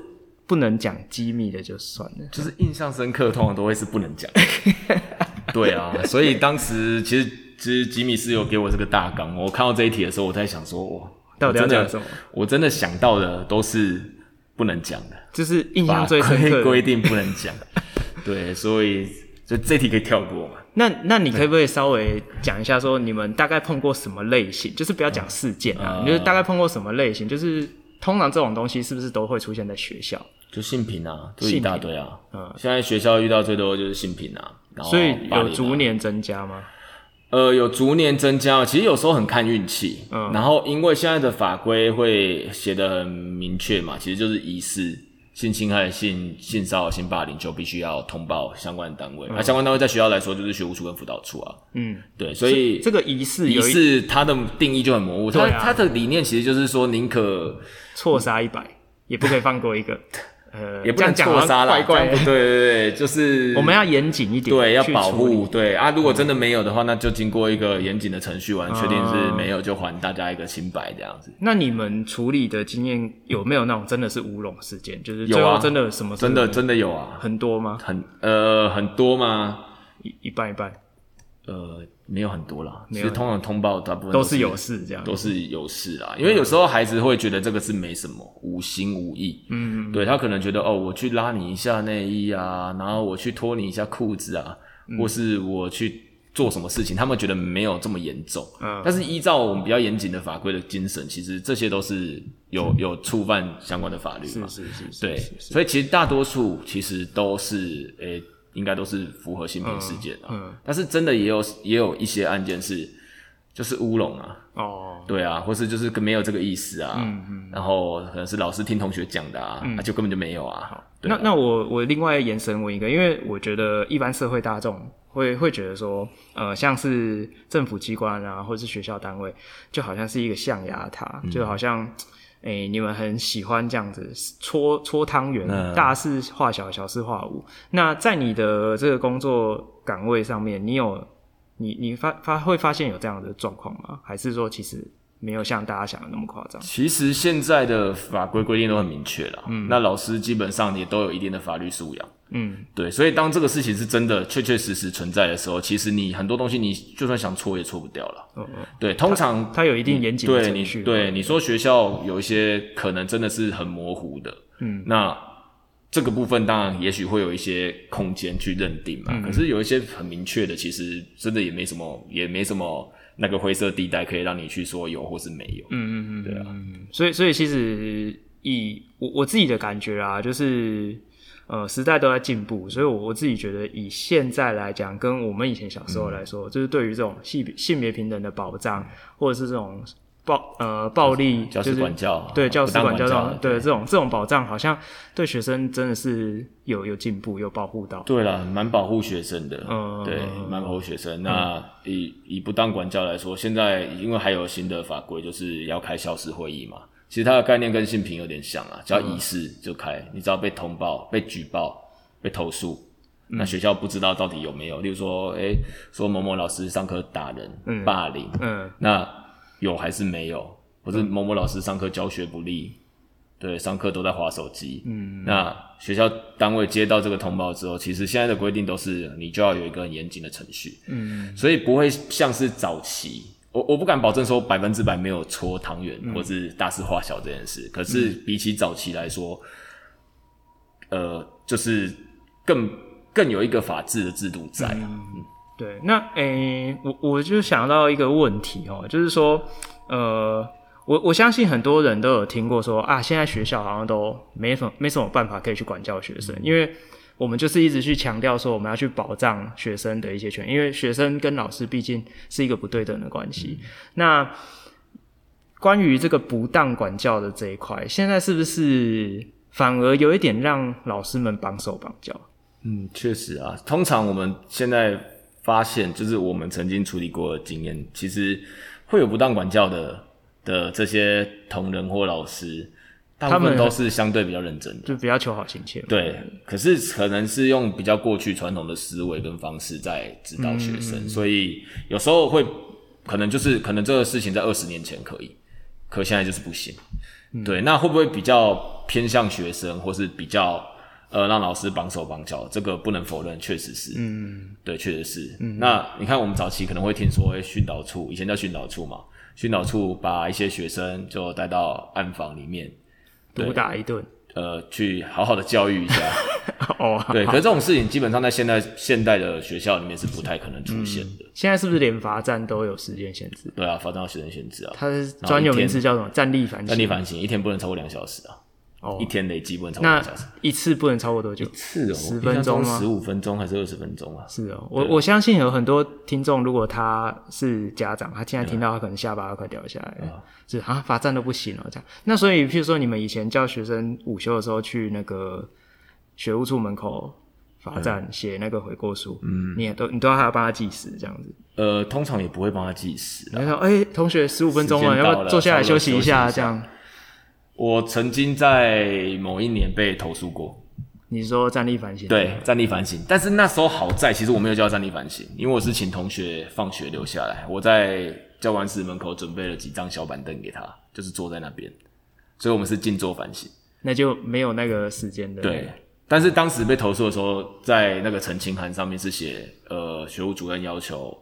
不能讲机密的，就算了。就是印象深刻，通常都会是不能讲。<laughs> 对啊，所以当时其实其实吉米是有给我这个大纲。我看到这一题的时候，我在想说，哇，到底要讲什么？我真的想到的都是不能讲的，就是印象最深刻规定不能讲。<laughs> 对，所以就这题可以跳过嘛。那那你可不可以稍微讲一下，说你们大概碰过什么类型？就是不要讲事件啊，你就大概碰过什么类型？就是通常这种东西是不是都会出现在学校？就性平啊，就一大堆啊。嗯，现在学校遇到最多的就是性平啊，然后所以有逐年增加吗？呃，有逐年增加，其实有时候很看运气。嗯，然后因为现在的法规会写得很明确嘛，其实就是疑似。性侵害、性性骚扰、性霸凌就必须要通报相关单位。那、嗯啊、相关单位在学校来说就是学务处跟辅导处啊。嗯，对，所以这个仪式仪式它的定义就很模糊。它它、啊、的理念其实就是说，宁可错杀一百，也不可以放过一个。<laughs> 呃，也不能错杀啦，对对对，就是我们要严谨一点，对，要保护，对啊。如果真的没有的话，那就经过一个严谨的程序完，确定是没有，就还大家一个清白这样子。那你们处理的经验有没有那种真的是乌龙事件？就是最后真的什么？真的真的有啊，很多吗？很呃很多吗？一一半一半。呃，没有很多啦，其实通常通报大部分都是有事这样，都是有事啦。因为有时候孩子会觉得这个是没什么，无心无意。嗯，对，他可能觉得哦，我去拉你一下内衣啊，然后我去脱你一下裤子啊，或是我去做什么事情，他们觉得没有这么严重。嗯，但是依照我们比较严谨的法规的精神，其实这些都是有有触犯相关的法律嘛。是是是，对，所以其实大多数其实都是诶。应该都是符合性平事件的，嗯，但是真的也有也有一些案件是就是乌龙啊，哦，对啊，或是就是没有这个意思啊，嗯嗯，然后可能是老师听同学讲的啊，那就根本就没有啊。那那我我另外延伸问一个，因为我觉得一般社会大众会会觉得说，呃，像是政府机关啊，或者是学校单位，就好像是一个象牙塔，就好像。哎、欸，你们很喜欢这样子搓搓汤圆，嗯、大事化小，小事化无。那在你的这个工作岗位上面，你有你你发发会发现有这样的状况吗？还是说其实没有像大家想的那么夸张？其实现在的法规规定都很明确了，嗯，那老师基本上也都有一定的法律素养。嗯，对，所以当这个事情是真的确确实实存在的时候，其实你很多东西你就算想错也错不掉了。嗯嗯，对，通常它有一定严谨的程序。对，你说学校有一些可能真的是很模糊的，嗯，那这个部分当然也许会有一些空间去认定嘛。嗯，可是有一些很明确的，其实真的也没什么，也没什么那个灰色地带可以让你去说有或是没有。嗯嗯嗯，对啊。所以所以其实以我我自己的感觉啊，就是。呃，时代都在进步，所以我我自己觉得，以现在来讲，跟我们以前小时候来说，嗯、就是对于这种性性别平等的保障，或者是这种暴呃暴力，教师管教，对教师管教这种，对这种这种保障，好像对学生真的是有有进步，有保护到。对了，蛮保护学生的，嗯，对，蛮保护学生。那以、嗯、以不当管教来说，现在因为还有新的法规，就是要开校事会议嘛。其实它的概念跟性平有点像啊，只要疑似就开，你只要被通报、被举报、被投诉，那学校不知道到底有没有，例如说，诶、欸、说某某老师上课打人、霸凌，嗯，那有还是没有？或者某某老师上课教学不力，对，上课都在划手机，嗯，那学校单位接到这个通报之后，其实现在的规定都是你就要有一个很严谨的程序，嗯，所以不会像是早期。我我不敢保证说百分之百没有搓汤圆、嗯、或是大事化小这件事，可是比起早期来说，嗯、呃，就是更更有一个法治的制度在。对，那诶、欸，我我就想到一个问题哦，就是说，呃，我我相信很多人都有听过说啊，现在学校好像都没什么没什么办法可以去管教学生，因为。我们就是一直去强调说，我们要去保障学生的一些权益，因为学生跟老师毕竟是一个不对等的关系。嗯、那关于这个不当管教的这一块，现在是不是反而有一点让老师们绑手绑脚？嗯，确实啊。通常我们现在发现，就是我们曾经处理过的经验，其实会有不当管教的的这些同仁或老师。他们都是相对比较认真的，就比较求好心切。对，可是可能是用比较过去传统的思维跟方式在指导学生，嗯、所以有时候会可能就是可能这个事情在二十年前可以，可现在就是不行。嗯、对，那会不会比较偏向学生，或是比较呃让老师绑手绑脚？这个不能否认，确实是。嗯，对，确实是。嗯，那你看我们早期可能会听说，诶训导处以前叫训导处嘛，训导处把一些学生就带到暗房里面。毒打一顿，呃，去好好的教育一下。<laughs> 哦，对，可是这种事情基本上在现代现代的学校里面是不太可能出现的。嗯、现在是不是连罚站都有时间限制？对啊，罚站有时间限制啊。它是专有名词叫什么？站立反省。站立反省，一天不能超过两小时啊。哦，一天累计不能超过两小时。一次不能超过多久？一次哦，十分钟吗？十五分钟还是二十分钟啊？是哦，我我相信有很多听众，如果他是家长，他现在听到他可能下巴都快掉下来了。是啊，罚站都不行了这样。那所以，譬如说你们以前叫学生午休的时候去那个学务处门口罚站写那个悔过书，嗯，你也都你都要还要帮他计时这样子。呃，通常也不会帮他计时。然后，哎，同学十五分钟了，要不要坐下来休息一下？这样。我曾经在某一年被投诉过。你说站立反省？对，站立反省。但是那时候好在，其实我没有叫站立反省，因为我是请同学放学留下来，我在教官室门口准备了几张小板凳给他，就是坐在那边。所以我们是静坐反省，那就没有那个时间的。对，但是当时被投诉的时候，在那个澄清函上面是写，呃，学务主任要求。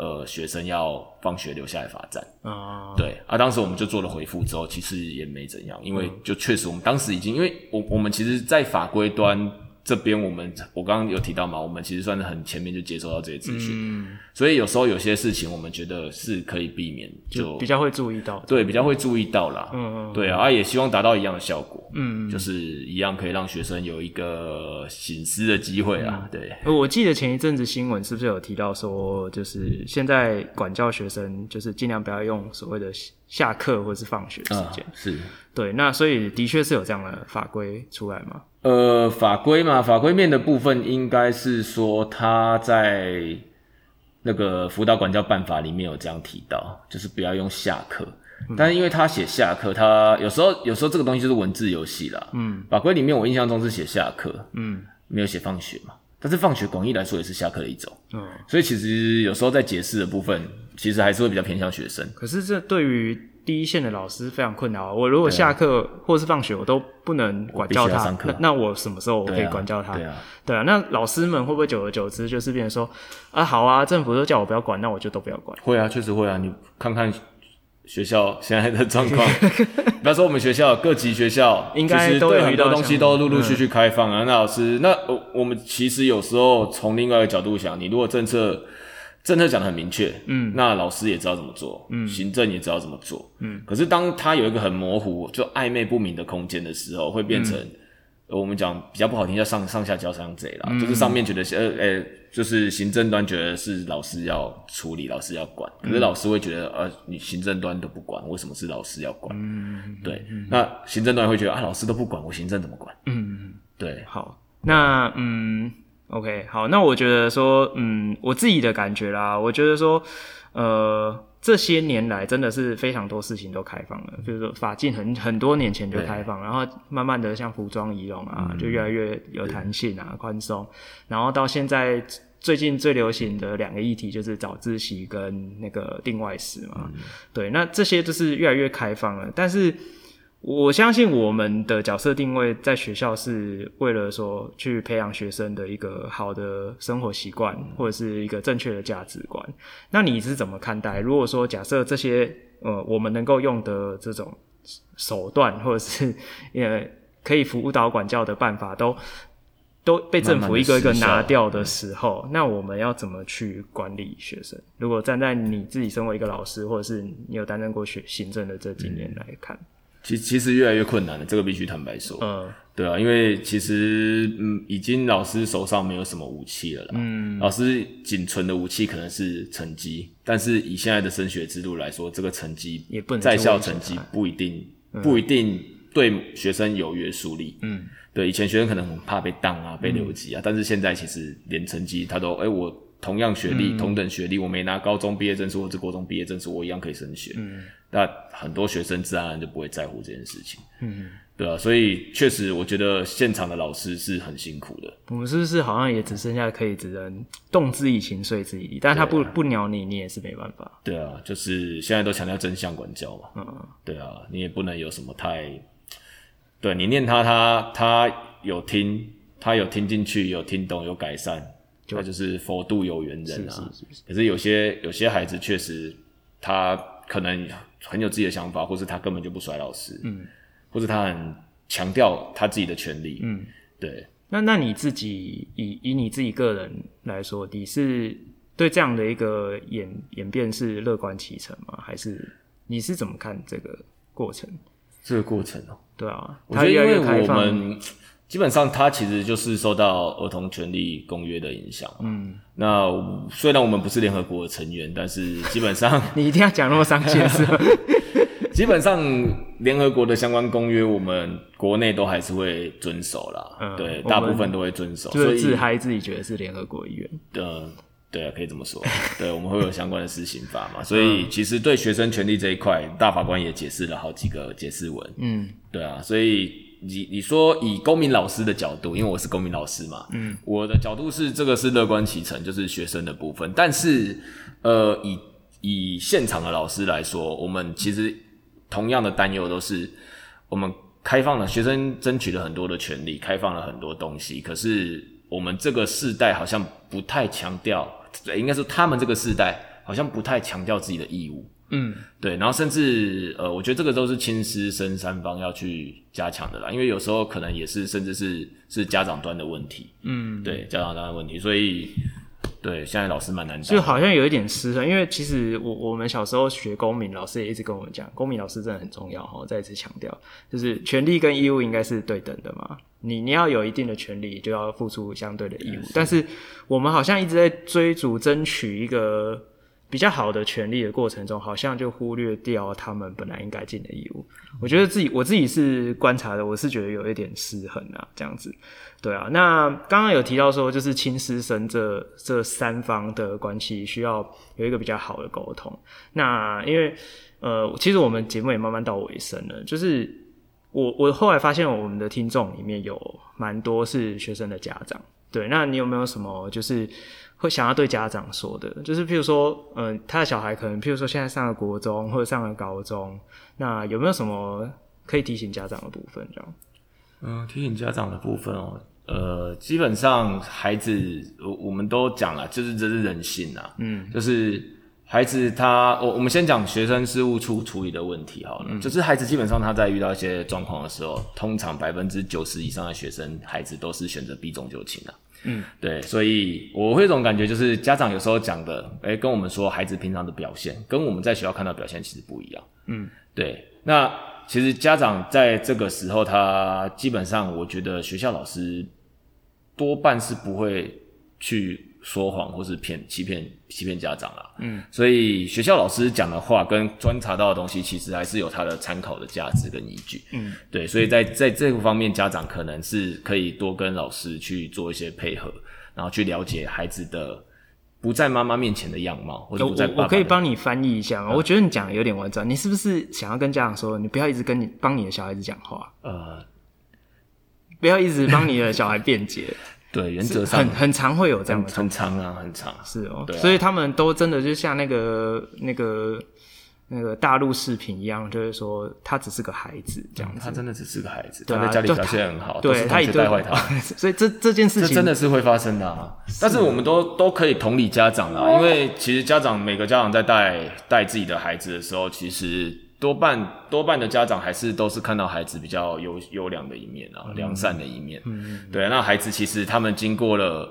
呃，学生要放学留下来罚站。啊，对啊，当时我们就做了回复之后，其实也没怎样，因为就确实我们当时已经，因为我我们其实，在法规端这边我们我刚刚有提到嘛，我们其实算是很前面就接收到这些资讯，嗯，所以有时候有些事情我们觉得是可以避免，就，就比较会注意到，对，比较会注意到啦，嗯嗯，对啊，也希望达到一样的效果，嗯，就是一样可以让学生有一个醒思的机会啊，嗯、对。我记得前一阵子新闻是不是有提到说，就是现在管教学生就是尽量不要用所谓的下课或是放学时间、啊，是。对，那所以的确是有这样的法规出来吗？呃，法规嘛，法规面的部分应该是说他在那个辅导管教办法里面有这样提到，就是不要用下课。嗯、但是因为他写下课，他有时候有时候这个东西就是文字游戏啦。嗯，法规里面我印象中是写下课，嗯，没有写放学嘛。但是放学广义来说也是下课的一种。嗯，所以其实有时候在解释的部分，其实还是会比较偏向学生。可是这对于第一线的老师非常困扰。我如果下课或是放学，我都不能管教他，啊、那那我什么时候我可以管教他？对啊，对啊。那老师们会不会久而久之就是变成说啊，好啊，政府都叫我不要管，那我就都不要管？会啊，确实会啊。你看看学校现在的状况，<laughs> 比方说我们学校各级学校，应该都有很多东西都陆陆续续开放啊。嗯、那老师，那我们其实有时候从另外一个角度想，你如果政策。政策讲的很明确，嗯，那老师也知道怎么做，嗯，行政也知道怎么做，嗯，可是当他有一个很模糊、就暧昧不明的空间的时候，会变成、我们讲比较不好听叫上上下交相贼啦，嗯、就是上面觉得呃呃，就是行政端觉得是老师要处理，老师要管，可是老师会觉得呃，你行政端都不管，为什么是老师要管？嗯，对，嗯、那行政端会觉得啊，老师都不管，我行政怎么管？嗯，对，好，那嗯。OK，好，那我觉得说，嗯，我自己的感觉啦，我觉得说，呃，这些年来真的是非常多事情都开放了，就是说法禁很很多年前就开放，然后慢慢的像服装仪容啊，就越来越有弹性啊，宽松，然后到现在最近最流行的两个议题就是早自习跟那个定外食嘛，对，那这些都是越来越开放了，但是。我相信我们的角色定位在学校是为了说去培养学生的一个好的生活习惯，或者是一个正确的价值观。那你是怎么看待？如果说假设这些呃我们能够用的这种手段，或者是呃可以辅导管教的办法都都被政府一个一个拿掉的时候，慢慢那我们要怎么去管理学生？如果站在你自己身为一个老师，或者是你有担任过学行政的这几年来看。嗯其其实越来越困难了，这个必须坦白说。嗯，对啊，因为其实嗯，已经老师手上没有什么武器了啦。嗯，老师仅存的武器可能是成绩，但是以现在的升学制度来说，这个成绩也不能在校成绩不一定不一定对学生有约束力。嗯，对，以前学生可能很怕被当啊，被留级啊，嗯、但是现在其实连成绩他都，哎、欸，我同样学历、嗯、同等学历，我没拿高中毕业证书或者国中毕业证书，我一样可以升学。嗯。那很多学生自然而然就不会在乎这件事情，嗯，对啊，所以确实，我觉得现场的老师是很辛苦的。我们是不是好像也只剩下可以只能动之以情，碎之以理？但是他不、啊、不鸟你，你也是没办法。对啊，就是现在都强调真相管教嘛，嗯，对啊，你也不能有什么太，对你念他，他他有听，他有听进去，有听懂，有改善，就他就是佛度有缘人啊。是是是是，可是有些有些孩子确实他可能。很有自己的想法，或是他根本就不甩老师，嗯，或者他很强调他自己的权利，嗯，对。那那你自己以以你自己个人来说，你是对这样的一个演演变是乐观其成吗？还是你是怎么看这个过程？这个过程哦、喔，对啊，我觉得因为我们。基本上，它其实就是受到儿童权利公约的影响。嗯，那虽然我们不是联合国的成员，但是基本上 <laughs> 你一定要讲那么伤心是吗？<laughs> 基本上，联合国的相关公约，我们国内都还是会遵守啦。嗯，对，大部分都会遵守。就是自嗨自己觉得是联合国一员。呃，对啊，可以这么说。对，我们会有相关的施行法嘛。<laughs> 所以，其实对学生权利这一块，大法官也解释了好几个解释文。嗯，对啊，所以。你你说以公民老师的角度，因为我是公民老师嘛，嗯，我的角度是这个是乐观其成，就是学生的部分。但是，呃，以以现场的老师来说，我们其实同样的担忧都是，我们开放了学生，争取了很多的权利，开放了很多东西，可是我们这个世代好像不太强调，应该说他们这个世代好像不太强调自己的义务。嗯，对，然后甚至呃，我觉得这个都是亲师生三方要去加强的啦，因为有时候可能也是甚至是是家长端的问题，嗯，对，家长端的问题，所以。对，现在老师蛮难教，就好像有一点失衡。因为其实我我们小时候学公民，老师也一直跟我们讲，公民老师真的很重要哈。再一次强调，就是权利跟义务应该是对等的嘛。你你要有一定的权利，就要付出相对的义务。是但是我们好像一直在追逐争取一个比较好的权利的过程中，好像就忽略掉他们本来应该尽的义务。我觉得自己我自己是观察的，我是觉得有一点失衡啊，这样子。对啊，那刚刚有提到说，就是亲师生这这三方的关系需要有一个比较好的沟通。那因为呃，其实我们节目也慢慢到尾声了，就是我我后来发现我们的听众里面有蛮多是学生的家长。对，那你有没有什么就是会想要对家长说的？就是譬如说，嗯、呃，他的小孩可能譬如说现在上了国中或者上了高中，那有没有什么可以提醒家长的部分？这样？嗯，提醒家长的部分哦。呃，基本上孩子，我我们都讲了，就是这是人性啊，嗯，就是孩子他，我我们先讲学生事务处处理的问题好了，嗯，就是孩子基本上他在遇到一些状况的时候，通常百分之九十以上的学生孩子都是选择避重就轻的，嗯，对，所以我会有种感觉，就是家长有时候讲的，诶、欸，跟我们说孩子平常的表现，跟我们在学校看到表现其实不一样，嗯，对，那其实家长在这个时候，他基本上我觉得学校老师。多半是不会去说谎或是骗、欺骗、欺骗家长啦。嗯，所以学校老师讲的话跟观察到的东西，其实还是有它的参考的价值跟依据。嗯，对，所以在在这个方面，家长可能是可以多跟老师去做一些配合，然后去了解孩子的不在妈妈面前的样貌，或者不在爸爸的。我可以帮你翻译一下吗？嗯，我觉得你讲的有点完整。你是不是想要跟家长说，你不要一直跟你帮你的小孩子讲话？呃。不要一直帮你的小孩辩解。<laughs> 对，原则上很很常会有这样的，很长啊，很长。是哦，所以他们都真的就像那个那个那个大陆视频一样，就是说他只是个孩子这样子。他真的只是个孩子，他在家里表现很好，对，他也带坏他。<laughs> 所以这这件事情真的是会发生的啊。但是我们都都可以同理家长啦，因为其实家长每个家长在带带自己的孩子的时候，其实。多半多半的家长还是都是看到孩子比较优优良的一面啊，良善的一面。嗯，对，那孩子其实他们经过了，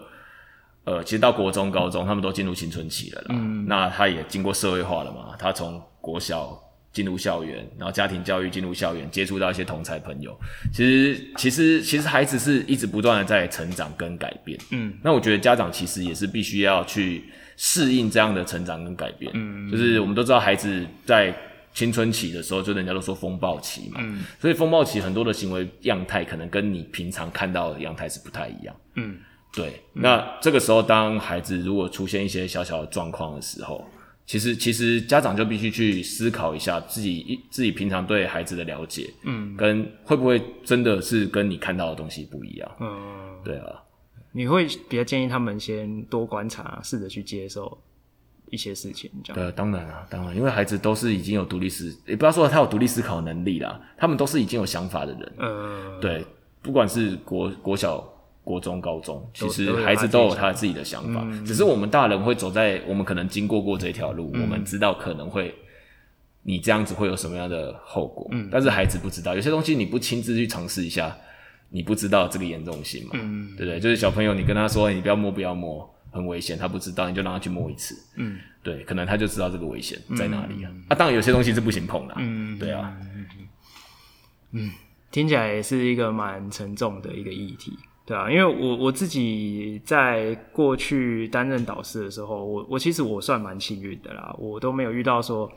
呃，其实到国中、高中，他们都进入青春期了啦。嗯，那他也经过社会化了嘛，他从国小进入校园，然后家庭教育进入校园，接触到一些同才朋友。其实，其实，其实孩子是一直不断的在成长跟改变。嗯，那我觉得家长其实也是必须要去适应这样的成长跟改变。嗯，就是我们都知道孩子在。青春期的时候，就人家都说风暴期嘛，嗯，所以风暴期很多的行为样态，可能跟你平常看到的样态是不太一样，嗯，对。嗯、那这个时候，当孩子如果出现一些小小的状况的时候，其实其实家长就必须去思考一下自己自己平常对孩子的了解，嗯，跟会不会真的是跟你看到的东西不一样，嗯，对啊。你会比较建议他们先多观察，试着去接受。一些事情，这样。对，当然啊，当然，因为孩子都是已经有独立思，也不要说他有独立思考能力啦，他们都是已经有想法的人。嗯，对，不管是国国小、国中、高中，其实孩子都有他自己的想法，嗯、只是我们大人会走在我们可能经过过这条路，嗯、我们知道可能会你这样子会有什么样的后果，嗯，但是孩子不知道，有些东西你不亲自去尝试一下，你不知道这个严重性嘛，嗯，对不对？就是小朋友，你跟他说你不要摸，不要摸。很危险，他不知道，你就让他去摸一次。嗯，对，可能他就知道这个危险在哪里啊。嗯、啊，当然有些东西是不行碰的。嗯，对啊。嗯，听起来也是一个蛮沉重的一个议题，对啊。因为我我自己在过去担任导师的时候，我我其实我算蛮幸运的啦，我都没有遇到说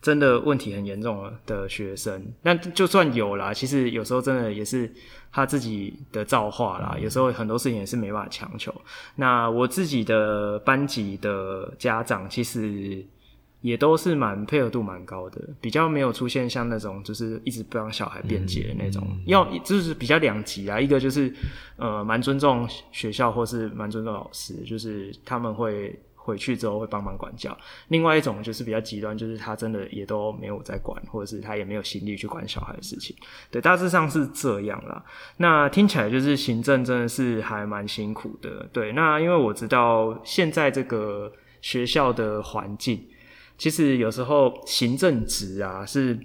真的问题很严重的学生。那就算有啦，其实有时候真的也是。他自己的造化啦，有时候很多事情也是没办法强求。那我自己的班级的家长其实也都是蛮配合度蛮高的，比较没有出现像那种就是一直不让小孩辩解的那种，要就是比较两极啊。一个就是呃蛮尊重学校或是蛮尊重老师，就是他们会。回去之后会帮忙管教，另外一种就是比较极端，就是他真的也都没有在管，或者是他也没有心力去管小孩的事情。对，大致上是这样啦。那听起来就是行政真的是还蛮辛苦的。对，那因为我知道现在这个学校的环境，其实有时候行政职啊是。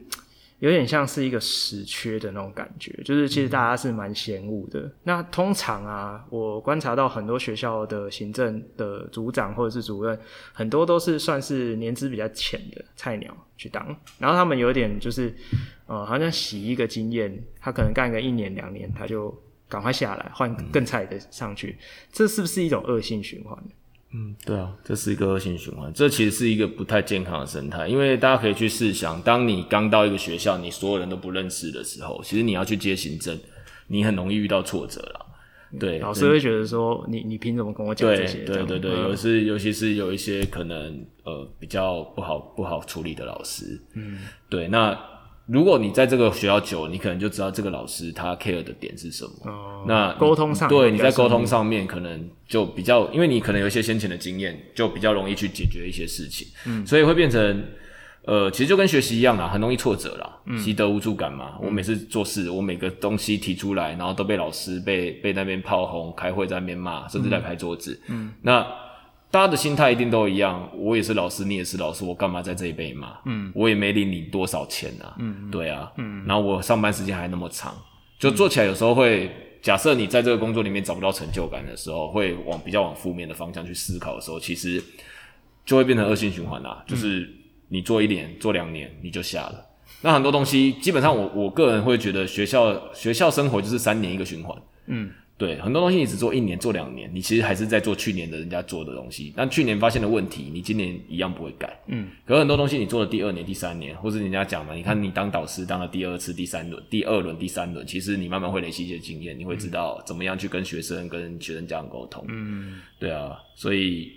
有点像是一个死缺的那种感觉，就是其实大家是蛮嫌恶的。嗯、那通常啊，我观察到很多学校的行政的组长或者是主任，很多都是算是年资比较浅的菜鸟去当，然后他们有点就是，呃，好像洗一个经验，他可能干个一年两年，他就赶快下来换更菜的上去，嗯、这是不是一种恶性循环？嗯，对啊，这是一个恶性循环，这其实是一个不太健康的生态，因为大家可以去试想，当你刚到一个学校，你所有人都不认识的时候，其实你要去接行政，你很容易遇到挫折啦。对，老师会觉得说，你你凭什么跟我讲这些？对对对对，尤其尤其是有一些可能呃比较不好不好处理的老师，嗯，对，那。如果你在这个学校久，你可能就知道这个老师他 care 的点是什么。哦、那沟通上，对，你在沟通上面可能就比较，因为你可能有一些先前的经验，就比较容易去解决一些事情。嗯，所以会变成，呃，其实就跟学习一样啦，很容易挫折啦，嗯，习得无助感嘛。我每次做事，我每个东西提出来，然后都被老师被被那边炮轰，开会在那边骂，甚至在拍桌子。嗯，那。大家的心态一定都一样，我也是老师，你也是老师，我干嘛在这一辈嘛？嗯，我也没领你多少钱啊。嗯，对啊，嗯，然后我上班时间还那么长，就做起来有时候会，嗯、假设你在这个工作里面找不到成就感的时候，会往比较往负面的方向去思考的时候，其实就会变成恶性循环啦。就是你做一年、做两年你就下了。那很多东西基本上我我个人会觉得学校学校生活就是三年一个循环。嗯。对，很多东西你只做一年、做两年，你其实还是在做去年的人家做的东西。但去年发现的问题，你今年一样不会改。嗯，可是很多东西你做了第二年、第三年，或是人家讲嘛，你看你当导师当了第二次、第三轮、第二轮、第三轮，其实你慢慢会累积一些经验，你会知道怎么样去跟学生、跟学生家长沟通。嗯，<laughs> 对啊，所以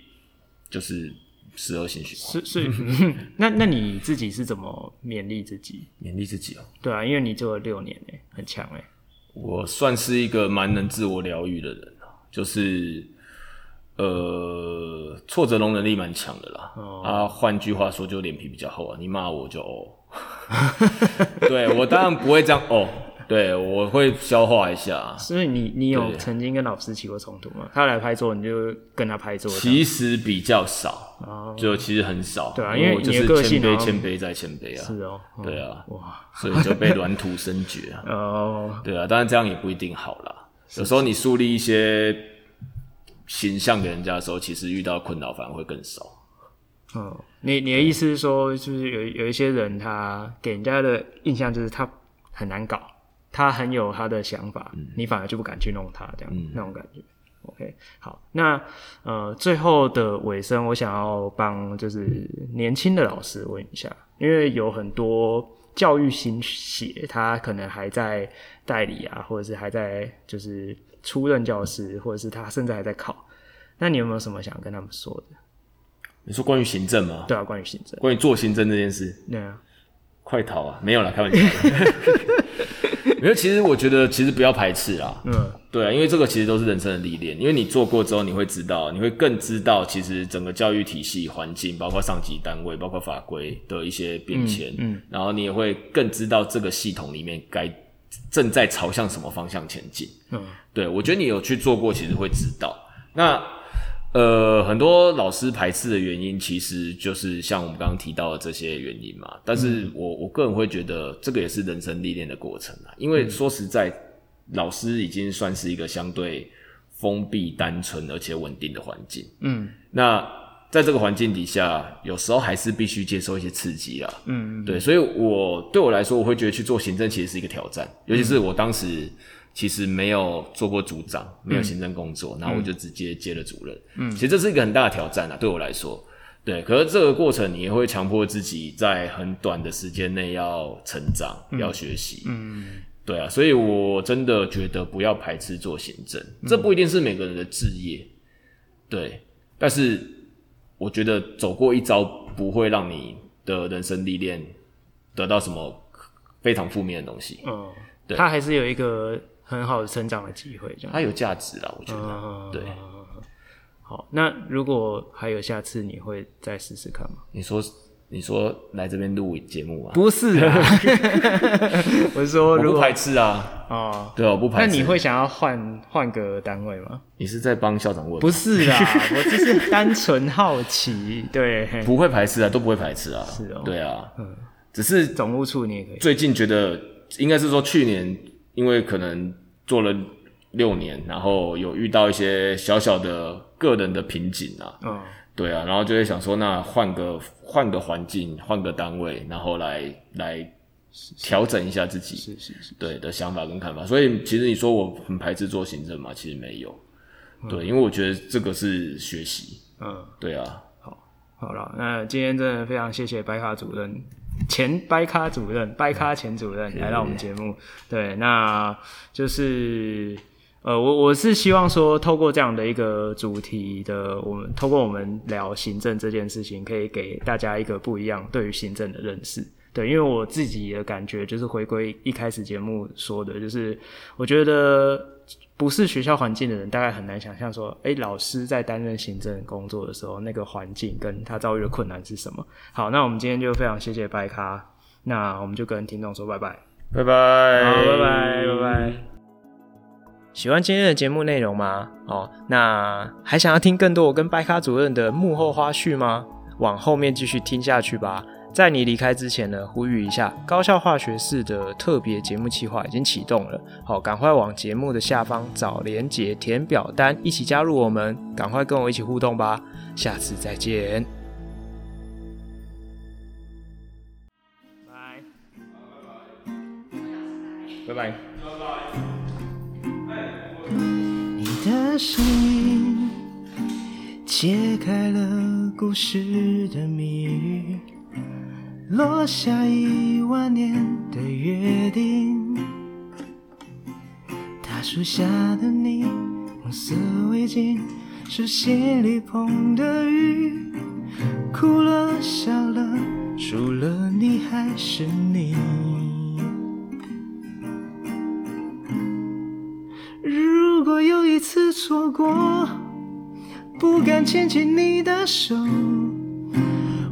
就是十二星循环。是是，<laughs> 那那你自己是怎么勉励自己？勉励自己哦。对啊，因为你做了六年诶，很强诶。我算是一个蛮能自我疗愈的人，就是呃，挫折容忍力蛮强的啦。哦、啊，换句话说，就脸皮比较厚啊。你骂我就哦，<laughs> 对我当然不会这样哦。对，我会消化一下。所以你你有曾经跟老师起过冲突吗？他来拍桌，你就跟他拍桌？其实比较少，哦、就其实很少。对啊，因为你的个性，谦卑，谦卑再谦卑啊。是哦。对啊。哇。所以就被软土生绝啊。<laughs> 哦。对啊，当然这样也不一定好啦。有时候你树立一些形象给人家的时候，其实遇到困扰反而会更少。嗯，你你的意思是说，就是有有一些人，他给人家的印象就是他很难搞。他很有他的想法，嗯、你反而就不敢去弄他，这样、嗯、那种感觉。OK，好，那呃，最后的尾声，我想要帮就是年轻的老师问一下，因为有很多教育新血，他可能还在代理啊，或者是还在就是出任教师，或者是他甚至还在考。那你有没有什么想跟他们说的？你说关于行政吗？对啊，关于行政，关于做行政这件事。对啊，快逃啊！没有了，开玩笑。因为其实我觉得，其实不要排斥啦。嗯，对啊，因为这个其实都是人生的历练。因为你做过之后，你会知道，你会更知道，其实整个教育体系环境，包括上级单位，包括法规的一些变迁。嗯，嗯，然后你也会更知道这个系统里面该正在朝向什么方向前进。嗯，对，我觉得你有去做过，其实会知道。那。呃，很多老师排斥的原因，其实就是像我们刚刚提到的这些原因嘛。但是我我个人会觉得，这个也是人生历练的过程啊。因为说实在，老师已经算是一个相对封闭、单纯而且稳定的环境。嗯，那在这个环境底下，有时候还是必须接受一些刺激啊。嗯，对，所以我对我来说，我会觉得去做行政其实是一个挑战，尤其是我当时。其实没有做过组长，没有行政工作，嗯、然后我就直接接了主任。嗯，其实这是一个很大的挑战啊，对我来说。对，可是这个过程你也会强迫自己在很短的时间内要成长，嗯、要学习。嗯，对啊，所以我真的觉得不要排斥做行政，嗯、这不一定是每个人的职业。对，但是我觉得走过一遭不会让你的人生历练得到什么非常负面的东西。嗯，对，他还是有一个。很好的成长的机会，这样。它有价值啦，我觉得。嗯、对。好，那如果还有下次，你会再试试看吗？你说，你说来这边录节目啊？不是啊，<laughs> 我是说如果排斥啊。哦，对啊，我不排斥。那你会想要换换个单位吗？你是在帮校长问？不是啊，<laughs> 我只是单纯好奇。对，不会排斥啊，都不会排斥啊。是哦，对啊，嗯，只是总务处你也可以。最近觉得应该是说去年，因为可能做了六年，然后有遇到一些小小的个人的瓶颈啊。嗯。对啊，然后就会想说，那换个换个环境，换个单位，然后来来调整一下自己，是是是，对的想法跟看法。所以其实你说我很排斥做行政嘛，其实没有，对，因为我觉得这个是学习，嗯，对啊，好，好了，那今天真的非常谢谢白卡主任，前掰咖主任，掰咖前主任来到我们节目，对，那就是。呃，我我是希望说，透过这样的一个主题的，我们透过我们聊行政这件事情，可以给大家一个不一样对于行政的认识。对，因为我自己的感觉就是回归一开始节目说的，就是我觉得不是学校环境的人，大概很难想象说，诶、欸，老师在担任行政工作的时候，那个环境跟他遭遇的困难是什么。好，那我们今天就非常谢谢掰咖，那我们就跟听众说拜拜，拜拜，好，拜拜，拜拜。喜欢今天的节目内容吗？哦，那还想要听更多我跟掰咖主任的幕后花絮吗？往后面继续听下去吧。在你离开之前呢，呼吁一下，高校化学室的特别节目计划已经启动了。好，赶快往节目的下方找连结填表单，一起加入我们，赶快跟我一起互动吧。下次再见。拜拜。拜拜。你的声音解开了故事的谜语，落下一万年的约定。大树下的你，红色围巾，是心里碰的雨，哭了笑了，除了你还是你。如果有一次错过，不敢牵起你的手，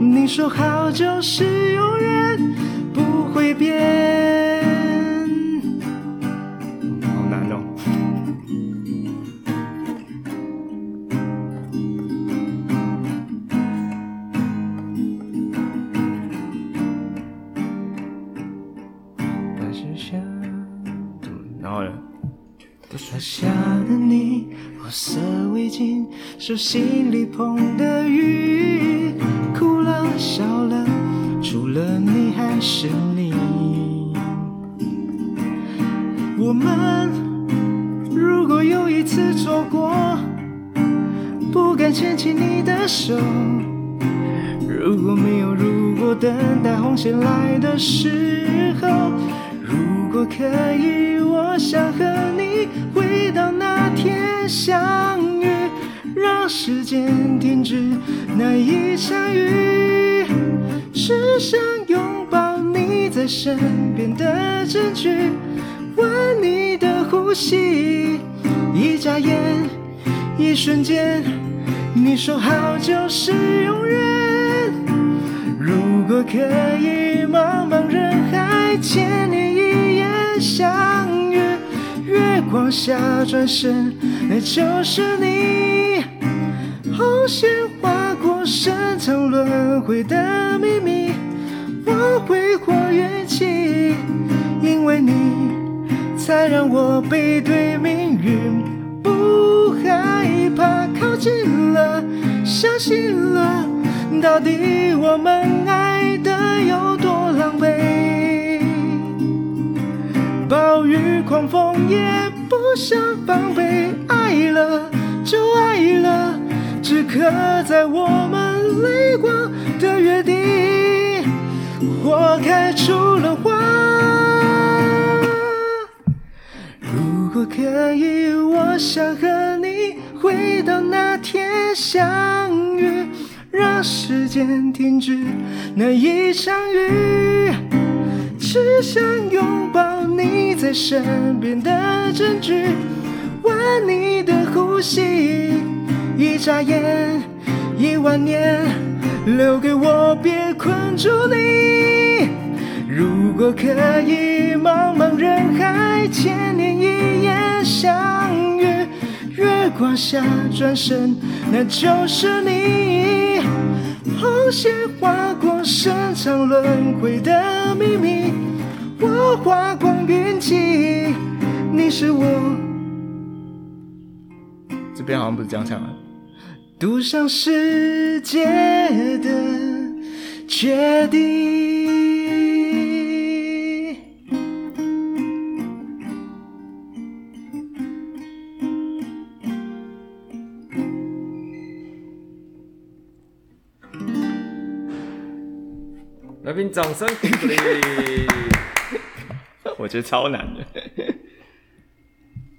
你说好就是永远不会变。好难哦。然后呢？落下的你，红色围巾，手心里捧的手，如果没有如果，等待红线来的时候，如果可以，我想和你回到那天相遇，让时间停止那一场雨，只想拥抱你在身边的证据，闻你的呼吸，一眨眼，一瞬间，你说好就是永远。如果可以，茫茫人海千你一眼相遇。月光下转身，那就是你。红线划过深藏轮回的秘密，我挥霍运气，因为你才让我背对命运，不害怕靠近了，相信了，到底我们爱得有多狼狈。暴雨狂风也不想防备，爱了就爱了，只刻在我们泪光的约定。花开出了花。如果可以，我想和回到那天相遇，让时间停止那一场雨，只想拥抱你在身边的证据，闻你的呼吸，一眨眼，一万年。留给我，别困住你。如果可以，茫茫人海，千年一眼相遇，月光下转身，那就是你。红线划过深藏轮回的秘密，我花光运气，你是我。这边好像不是这样唱的。赌上世界的决定。宾掌声鼓励。<laughs> 我觉得超难的。